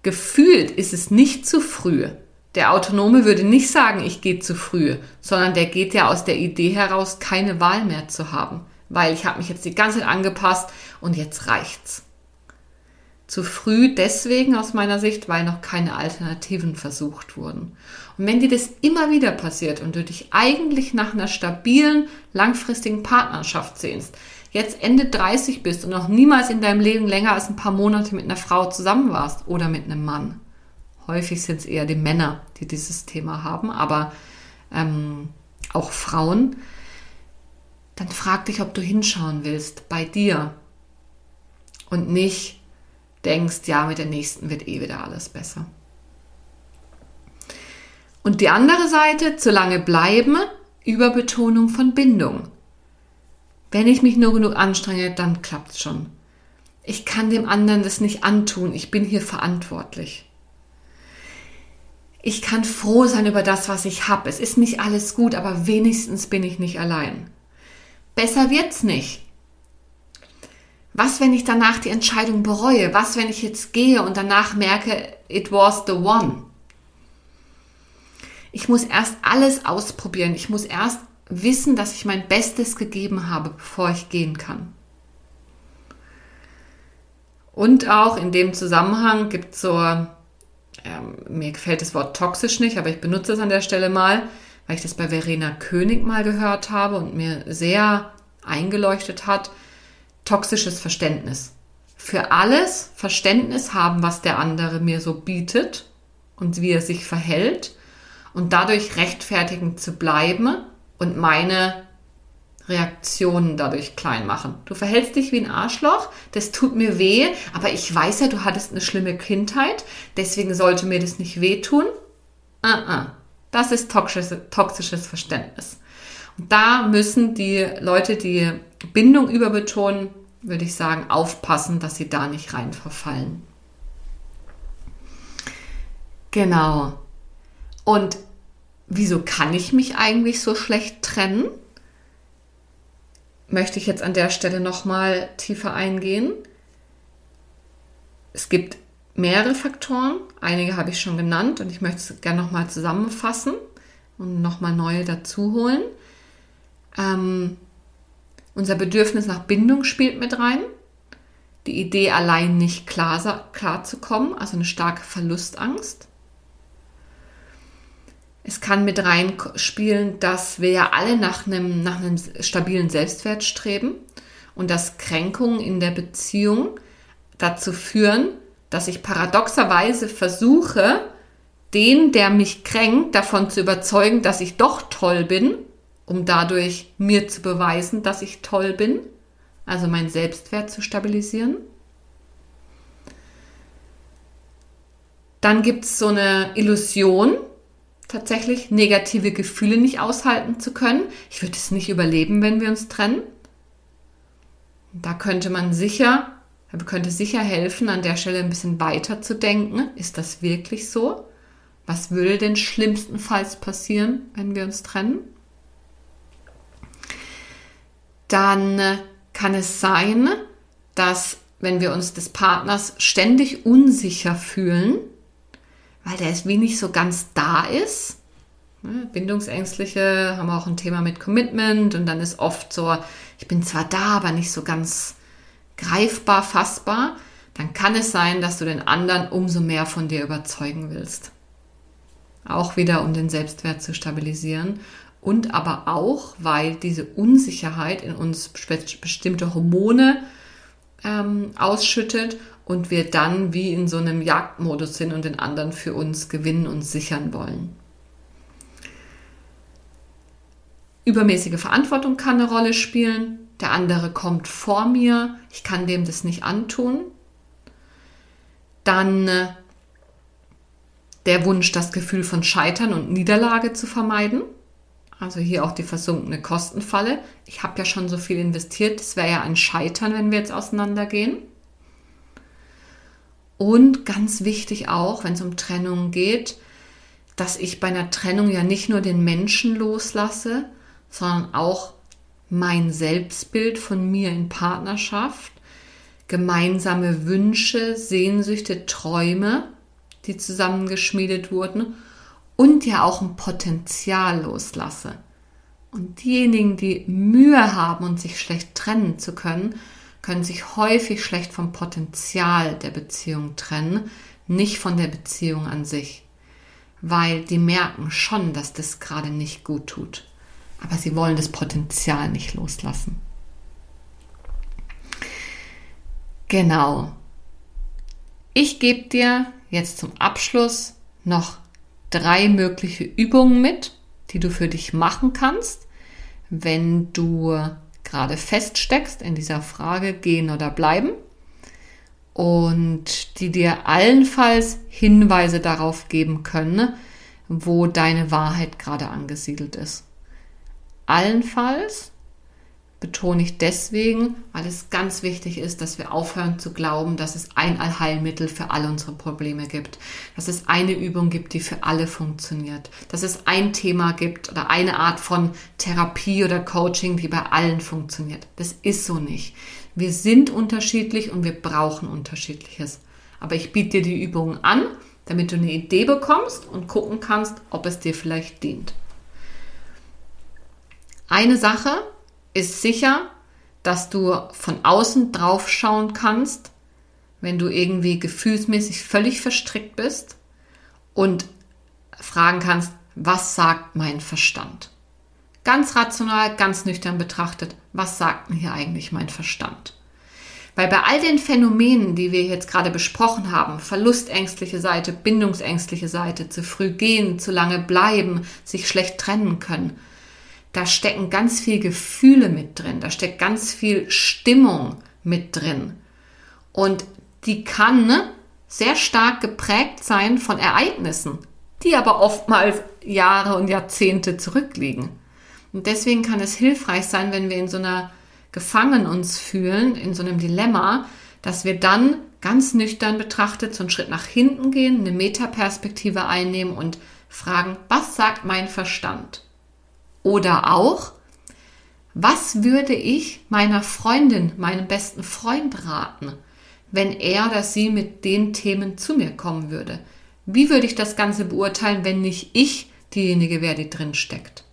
gefühlt ist es nicht zu früh. Der Autonome würde nicht sagen, ich gehe zu früh, sondern der geht ja aus der Idee heraus, keine Wahl mehr zu haben, weil ich habe mich jetzt die ganze Zeit angepasst und jetzt reicht's. Zu früh deswegen aus meiner Sicht, weil noch keine Alternativen versucht wurden. Und wenn dir das immer wieder passiert und du dich eigentlich nach einer stabilen, langfristigen Partnerschaft sehnst, jetzt Ende 30 bist und noch niemals in deinem Leben länger als ein paar Monate mit einer Frau zusammen warst oder mit einem Mann. Häufig sind es eher die Männer, die dieses Thema haben, aber ähm, auch Frauen. Dann frag dich, ob du hinschauen willst bei dir und nicht denkst, ja, mit der nächsten wird eh wieder alles besser. Und die andere Seite, zu lange bleiben, Überbetonung von Bindung. Wenn ich mich nur genug anstrenge, dann klappt's schon. Ich kann dem anderen das nicht antun, ich bin hier verantwortlich. Ich kann froh sein über das, was ich habe. Es ist nicht alles gut, aber wenigstens bin ich nicht allein. Besser wird's nicht. Was, wenn ich danach die Entscheidung bereue? Was, wenn ich jetzt gehe und danach merke, it was the one? Ich muss erst alles ausprobieren. Ich muss erst wissen, dass ich mein Bestes gegeben habe, bevor ich gehen kann. Und auch in dem Zusammenhang gibt es so, ähm, mir gefällt das Wort toxisch nicht, aber ich benutze es an der Stelle mal, weil ich das bei Verena König mal gehört habe und mir sehr eingeleuchtet hat toxisches Verständnis. Für alles Verständnis haben, was der andere mir so bietet und wie er sich verhält und dadurch rechtfertigend zu bleiben und meine Reaktionen dadurch klein machen. Du verhältst dich wie ein Arschloch, das tut mir weh, aber ich weiß ja, du hattest eine schlimme Kindheit, deswegen sollte mir das nicht wehtun. Uh -uh. Das ist toxisches, toxisches Verständnis. Und da müssen die Leute, die Bindung überbetonen, würde ich sagen, aufpassen, dass sie da nicht rein verfallen. Genau. Und wieso kann ich mich eigentlich so schlecht trennen? Möchte ich jetzt an der Stelle nochmal tiefer eingehen. Es gibt mehrere Faktoren, einige habe ich schon genannt und ich möchte es gerne nochmal zusammenfassen und nochmal neue dazu holen. Ähm, unser Bedürfnis nach Bindung spielt mit rein. Die Idee, allein nicht klar, klar zu kommen, also eine starke Verlustangst. Es kann mit reinspielen, dass wir ja alle nach einem, nach einem stabilen Selbstwert streben und dass Kränkungen in der Beziehung dazu führen, dass ich paradoxerweise versuche, den, der mich kränkt, davon zu überzeugen, dass ich doch toll bin um dadurch mir zu beweisen, dass ich toll bin. also meinen Selbstwert zu stabilisieren. Dann gibt es so eine Illusion, tatsächlich negative Gefühle nicht aushalten zu können. Ich würde es nicht überleben, wenn wir uns trennen. Da könnte man sicher, könnte sicher helfen, an der Stelle ein bisschen weiter zu denken. Ist das wirklich so? Was würde denn schlimmstenfalls passieren, wenn wir uns trennen? Dann kann es sein, dass wenn wir uns des Partners ständig unsicher fühlen, weil der es wie nicht so ganz da ist. Ne, Bindungsängstliche haben auch ein Thema mit Commitment und dann ist oft so, ich bin zwar da, aber nicht so ganz greifbar, fassbar. Dann kann es sein, dass du den anderen umso mehr von dir überzeugen willst. Auch wieder, um den Selbstwert zu stabilisieren. Und aber auch, weil diese Unsicherheit in uns bestimmte Hormone ähm, ausschüttet und wir dann wie in so einem Jagdmodus sind und den anderen für uns gewinnen und sichern wollen. Übermäßige Verantwortung kann eine Rolle spielen. Der andere kommt vor mir, ich kann dem das nicht antun. Dann äh, der Wunsch, das Gefühl von Scheitern und Niederlage zu vermeiden. Also hier auch die versunkene Kostenfalle. Ich habe ja schon so viel investiert, es wäre ja ein Scheitern, wenn wir jetzt auseinandergehen. Und ganz wichtig auch, wenn es um Trennung geht, dass ich bei einer Trennung ja nicht nur den Menschen loslasse, sondern auch mein Selbstbild von mir in Partnerschaft, gemeinsame Wünsche, Sehnsüchte, Träume, die zusammengeschmiedet wurden und ja auch ein Potenzial loslasse. Und diejenigen, die Mühe haben und sich schlecht trennen zu können, können sich häufig schlecht vom Potenzial der Beziehung trennen, nicht von der Beziehung an sich. Weil die merken schon, dass das gerade nicht gut tut. Aber sie wollen das Potenzial nicht loslassen. Genau. Ich gebe dir jetzt zum Abschluss noch drei mögliche Übungen mit, die du für dich machen kannst, wenn du gerade feststeckst in dieser Frage gehen oder bleiben und die dir allenfalls Hinweise darauf geben können, wo deine Wahrheit gerade angesiedelt ist. Allenfalls betone ich deswegen, weil es ganz wichtig ist, dass wir aufhören zu glauben, dass es ein Allheilmittel für alle unsere Probleme gibt, dass es eine Übung gibt, die für alle funktioniert, dass es ein Thema gibt oder eine Art von Therapie oder Coaching, die bei allen funktioniert. Das ist so nicht. Wir sind unterschiedlich und wir brauchen unterschiedliches. Aber ich biete dir die Übungen an, damit du eine Idee bekommst und gucken kannst, ob es dir vielleicht dient. Eine Sache, ist sicher, dass du von außen drauf schauen kannst, wenn du irgendwie gefühlsmäßig völlig verstrickt bist und fragen kannst, was sagt mein Verstand? Ganz rational, ganz nüchtern betrachtet, was sagt mir hier eigentlich mein Verstand? Weil bei all den Phänomenen, die wir jetzt gerade besprochen haben, verlustängstliche Seite, bindungsängstliche Seite, zu früh gehen, zu lange bleiben, sich schlecht trennen können, da stecken ganz viel Gefühle mit drin, da steckt ganz viel Stimmung mit drin. Und die kann ne, sehr stark geprägt sein von Ereignissen, die aber oftmals Jahre und Jahrzehnte zurückliegen. Und deswegen kann es hilfreich sein, wenn wir in so einer Gefangen uns fühlen, in so einem Dilemma, dass wir dann ganz nüchtern betrachtet so einen Schritt nach hinten gehen, eine Metaperspektive einnehmen und fragen, was sagt mein Verstand? Oder auch, was würde ich meiner Freundin, meinem besten Freund raten, wenn er oder sie mit den Themen zu mir kommen würde? Wie würde ich das Ganze beurteilen, wenn nicht ich diejenige wäre, die drin steckt?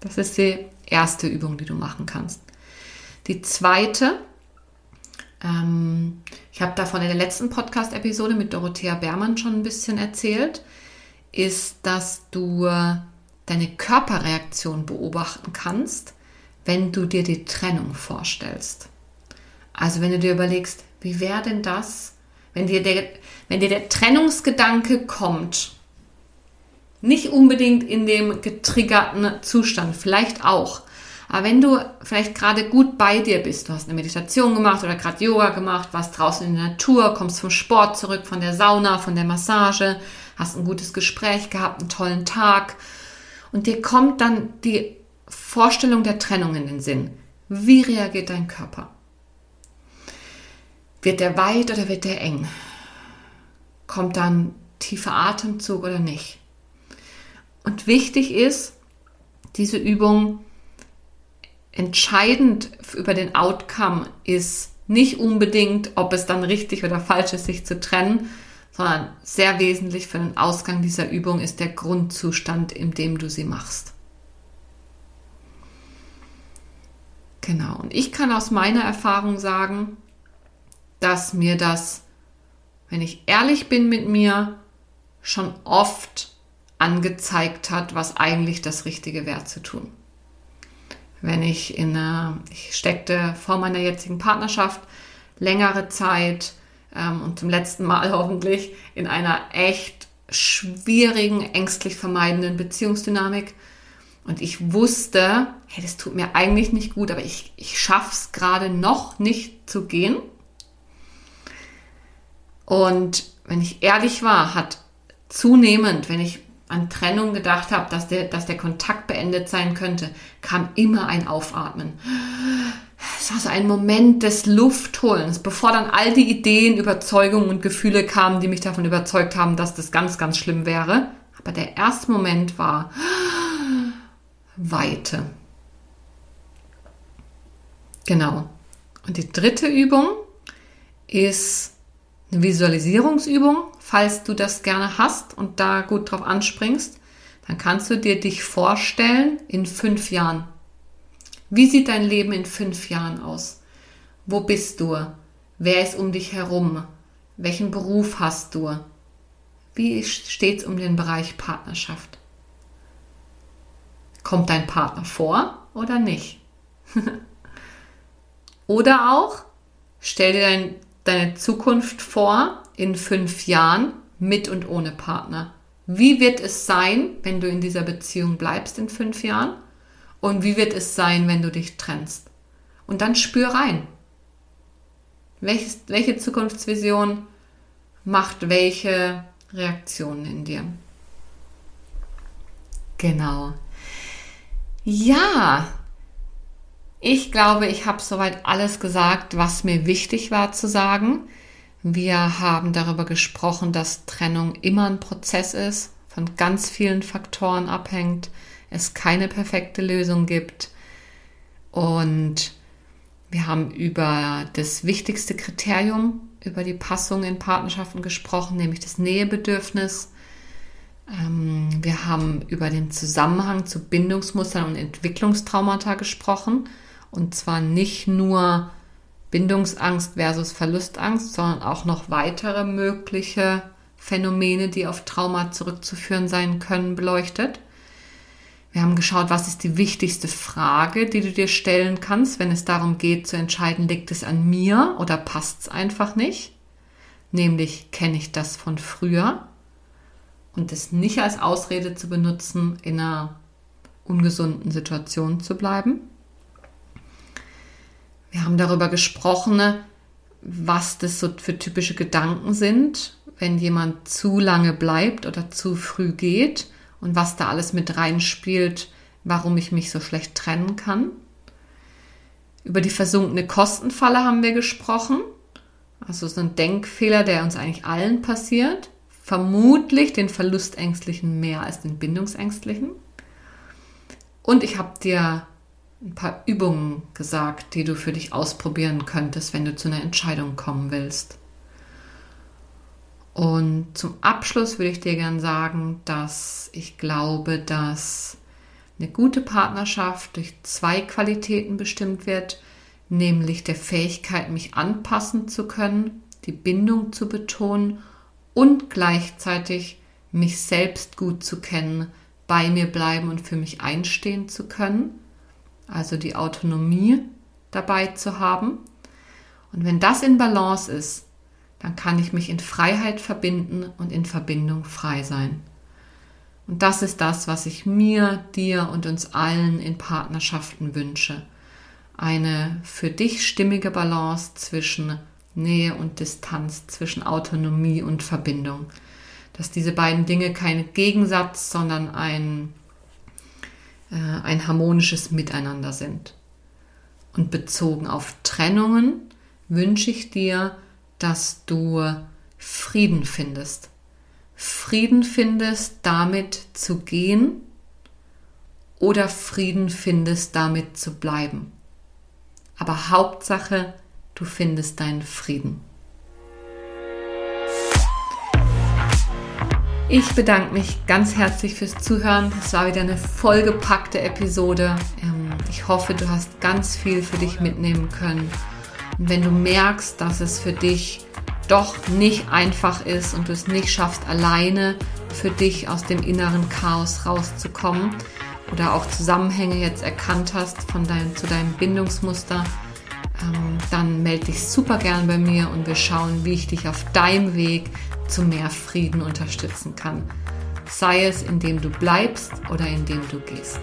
Das ist die erste Übung, die du machen kannst. Die zweite, ähm, ich habe davon in der letzten Podcast-Episode mit Dorothea Bermann schon ein bisschen erzählt, ist, dass du deine Körperreaktion beobachten kannst, wenn du dir die Trennung vorstellst. Also wenn du dir überlegst, wie wäre denn das, wenn dir, der, wenn dir der Trennungsgedanke kommt, nicht unbedingt in dem getriggerten Zustand, vielleicht auch, Aber wenn du vielleicht gerade gut bei dir bist, du hast eine Meditation gemacht oder gerade Yoga gemacht, warst draußen in der Natur, kommst vom Sport zurück, von der Sauna, von der Massage, hast ein gutes Gespräch gehabt, einen tollen Tag und dir kommt dann die Vorstellung der Trennung in den Sinn. Wie reagiert dein Körper? Wird der weit oder wird der eng? Kommt dann tiefer Atemzug oder nicht? Und wichtig ist, diese Übung entscheidend über den Outcome ist nicht unbedingt, ob es dann richtig oder falsch ist, sich zu trennen, sondern sehr wesentlich für den Ausgang dieser Übung ist der Grundzustand, in dem du sie machst. Genau. Und ich kann aus meiner Erfahrung sagen, dass mir das, wenn ich ehrlich bin mit mir, schon oft angezeigt hat, was eigentlich das Richtige wäre zu tun. Wenn ich in einer, ich steckte vor meiner jetzigen Partnerschaft längere Zeit ähm, und zum letzten Mal hoffentlich in einer echt schwierigen, ängstlich vermeidenden Beziehungsdynamik. Und ich wusste, hey, das tut mir eigentlich nicht gut, aber ich, ich schaff's gerade noch nicht zu gehen. Und wenn ich ehrlich war, hat zunehmend, wenn ich an Trennung gedacht habe, dass der, dass der Kontakt beendet sein könnte, kam immer ein Aufatmen. Es war so ein Moment des Luftholens, bevor dann all die Ideen, Überzeugungen und Gefühle kamen, die mich davon überzeugt haben, dass das ganz, ganz schlimm wäre. Aber der erste Moment war Weite. Genau. Und die dritte Übung ist eine Visualisierungsübung, falls du das gerne hast und da gut drauf anspringst, dann kannst du dir dich vorstellen in fünf Jahren. Wie sieht dein Leben in fünf Jahren aus? Wo bist du? Wer ist um dich herum? Welchen Beruf hast du? Wie steht es um den Bereich Partnerschaft? Kommt dein Partner vor oder nicht? oder auch, stell dir dein deine Zukunft vor in fünf Jahren mit und ohne Partner? Wie wird es sein, wenn du in dieser Beziehung bleibst in fünf Jahren? Und wie wird es sein, wenn du dich trennst? Und dann spür rein. Welches, welche Zukunftsvision macht welche Reaktionen in dir? Genau. Ja, ich glaube, ich habe soweit alles gesagt, was mir wichtig war zu sagen. Wir haben darüber gesprochen, dass Trennung immer ein Prozess ist, von ganz vielen Faktoren abhängt, es keine perfekte Lösung gibt. Und wir haben über das wichtigste Kriterium, über die Passung in Partnerschaften gesprochen, nämlich das Nähebedürfnis. Ähm, wir haben über den Zusammenhang zu Bindungsmustern und Entwicklungstraumata gesprochen und zwar nicht nur Bindungsangst versus Verlustangst, sondern auch noch weitere mögliche Phänomene, die auf Trauma zurückzuführen sein können, beleuchtet. Wir haben geschaut, was ist die wichtigste Frage, die du dir stellen kannst, wenn es darum geht zu entscheiden, liegt es an mir oder passt es einfach nicht? Nämlich, kenne ich das von früher? Und es nicht als Ausrede zu benutzen, in einer ungesunden Situation zu bleiben. Wir haben darüber gesprochen, was das so für typische Gedanken sind, wenn jemand zu lange bleibt oder zu früh geht und was da alles mit reinspielt, warum ich mich so schlecht trennen kann. Über die versunkene Kostenfalle haben wir gesprochen. Also so ein Denkfehler, der uns eigentlich allen passiert. Vermutlich den Verlustängstlichen mehr als den Bindungsängstlichen. Und ich habe dir ein paar Übungen gesagt, die du für dich ausprobieren könntest, wenn du zu einer Entscheidung kommen willst. Und zum Abschluss würde ich dir gern sagen, dass ich glaube, dass eine gute Partnerschaft durch zwei Qualitäten bestimmt wird, nämlich der Fähigkeit, mich anpassen zu können, die Bindung zu betonen und gleichzeitig mich selbst gut zu kennen, bei mir bleiben und für mich einstehen zu können also die Autonomie dabei zu haben. Und wenn das in Balance ist, dann kann ich mich in Freiheit verbinden und in Verbindung frei sein. Und das ist das, was ich mir, dir und uns allen in Partnerschaften wünsche. Eine für dich stimmige Balance zwischen Nähe und Distanz, zwischen Autonomie und Verbindung. Dass diese beiden Dinge kein Gegensatz, sondern ein, äh, ein harmonisches Miteinander sind. Und bezogen auf Trennungen wünsche ich dir, dass du Frieden findest. Frieden findest, damit zu gehen oder Frieden findest, damit zu bleiben. Aber Hauptsache, du findest deinen Frieden. Ich bedanke mich ganz herzlich fürs Zuhören. Es war wieder eine vollgepackte Episode. Ähm, ich hoffe, du hast ganz viel für dich mitnehmen können. Wenn du merkst, dass es für dich doch nicht einfach ist und du es nicht schaffst, alleine für dich aus dem inneren Chaos rauszukommen oder auch Zusammenhänge jetzt erkannt hast von dein, zu deinem Bindungsmuster, ähm, dann melde dich super gern bei mir und wir schauen, wie ich dich auf deinem Weg zu mehr Frieden unterstützen kann. Sei es, indem du bleibst oder indem du gehst.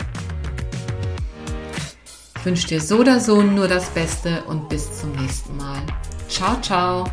Wünsche dir so oder so nur das Beste und bis zum nächsten Mal. Ciao, ciao.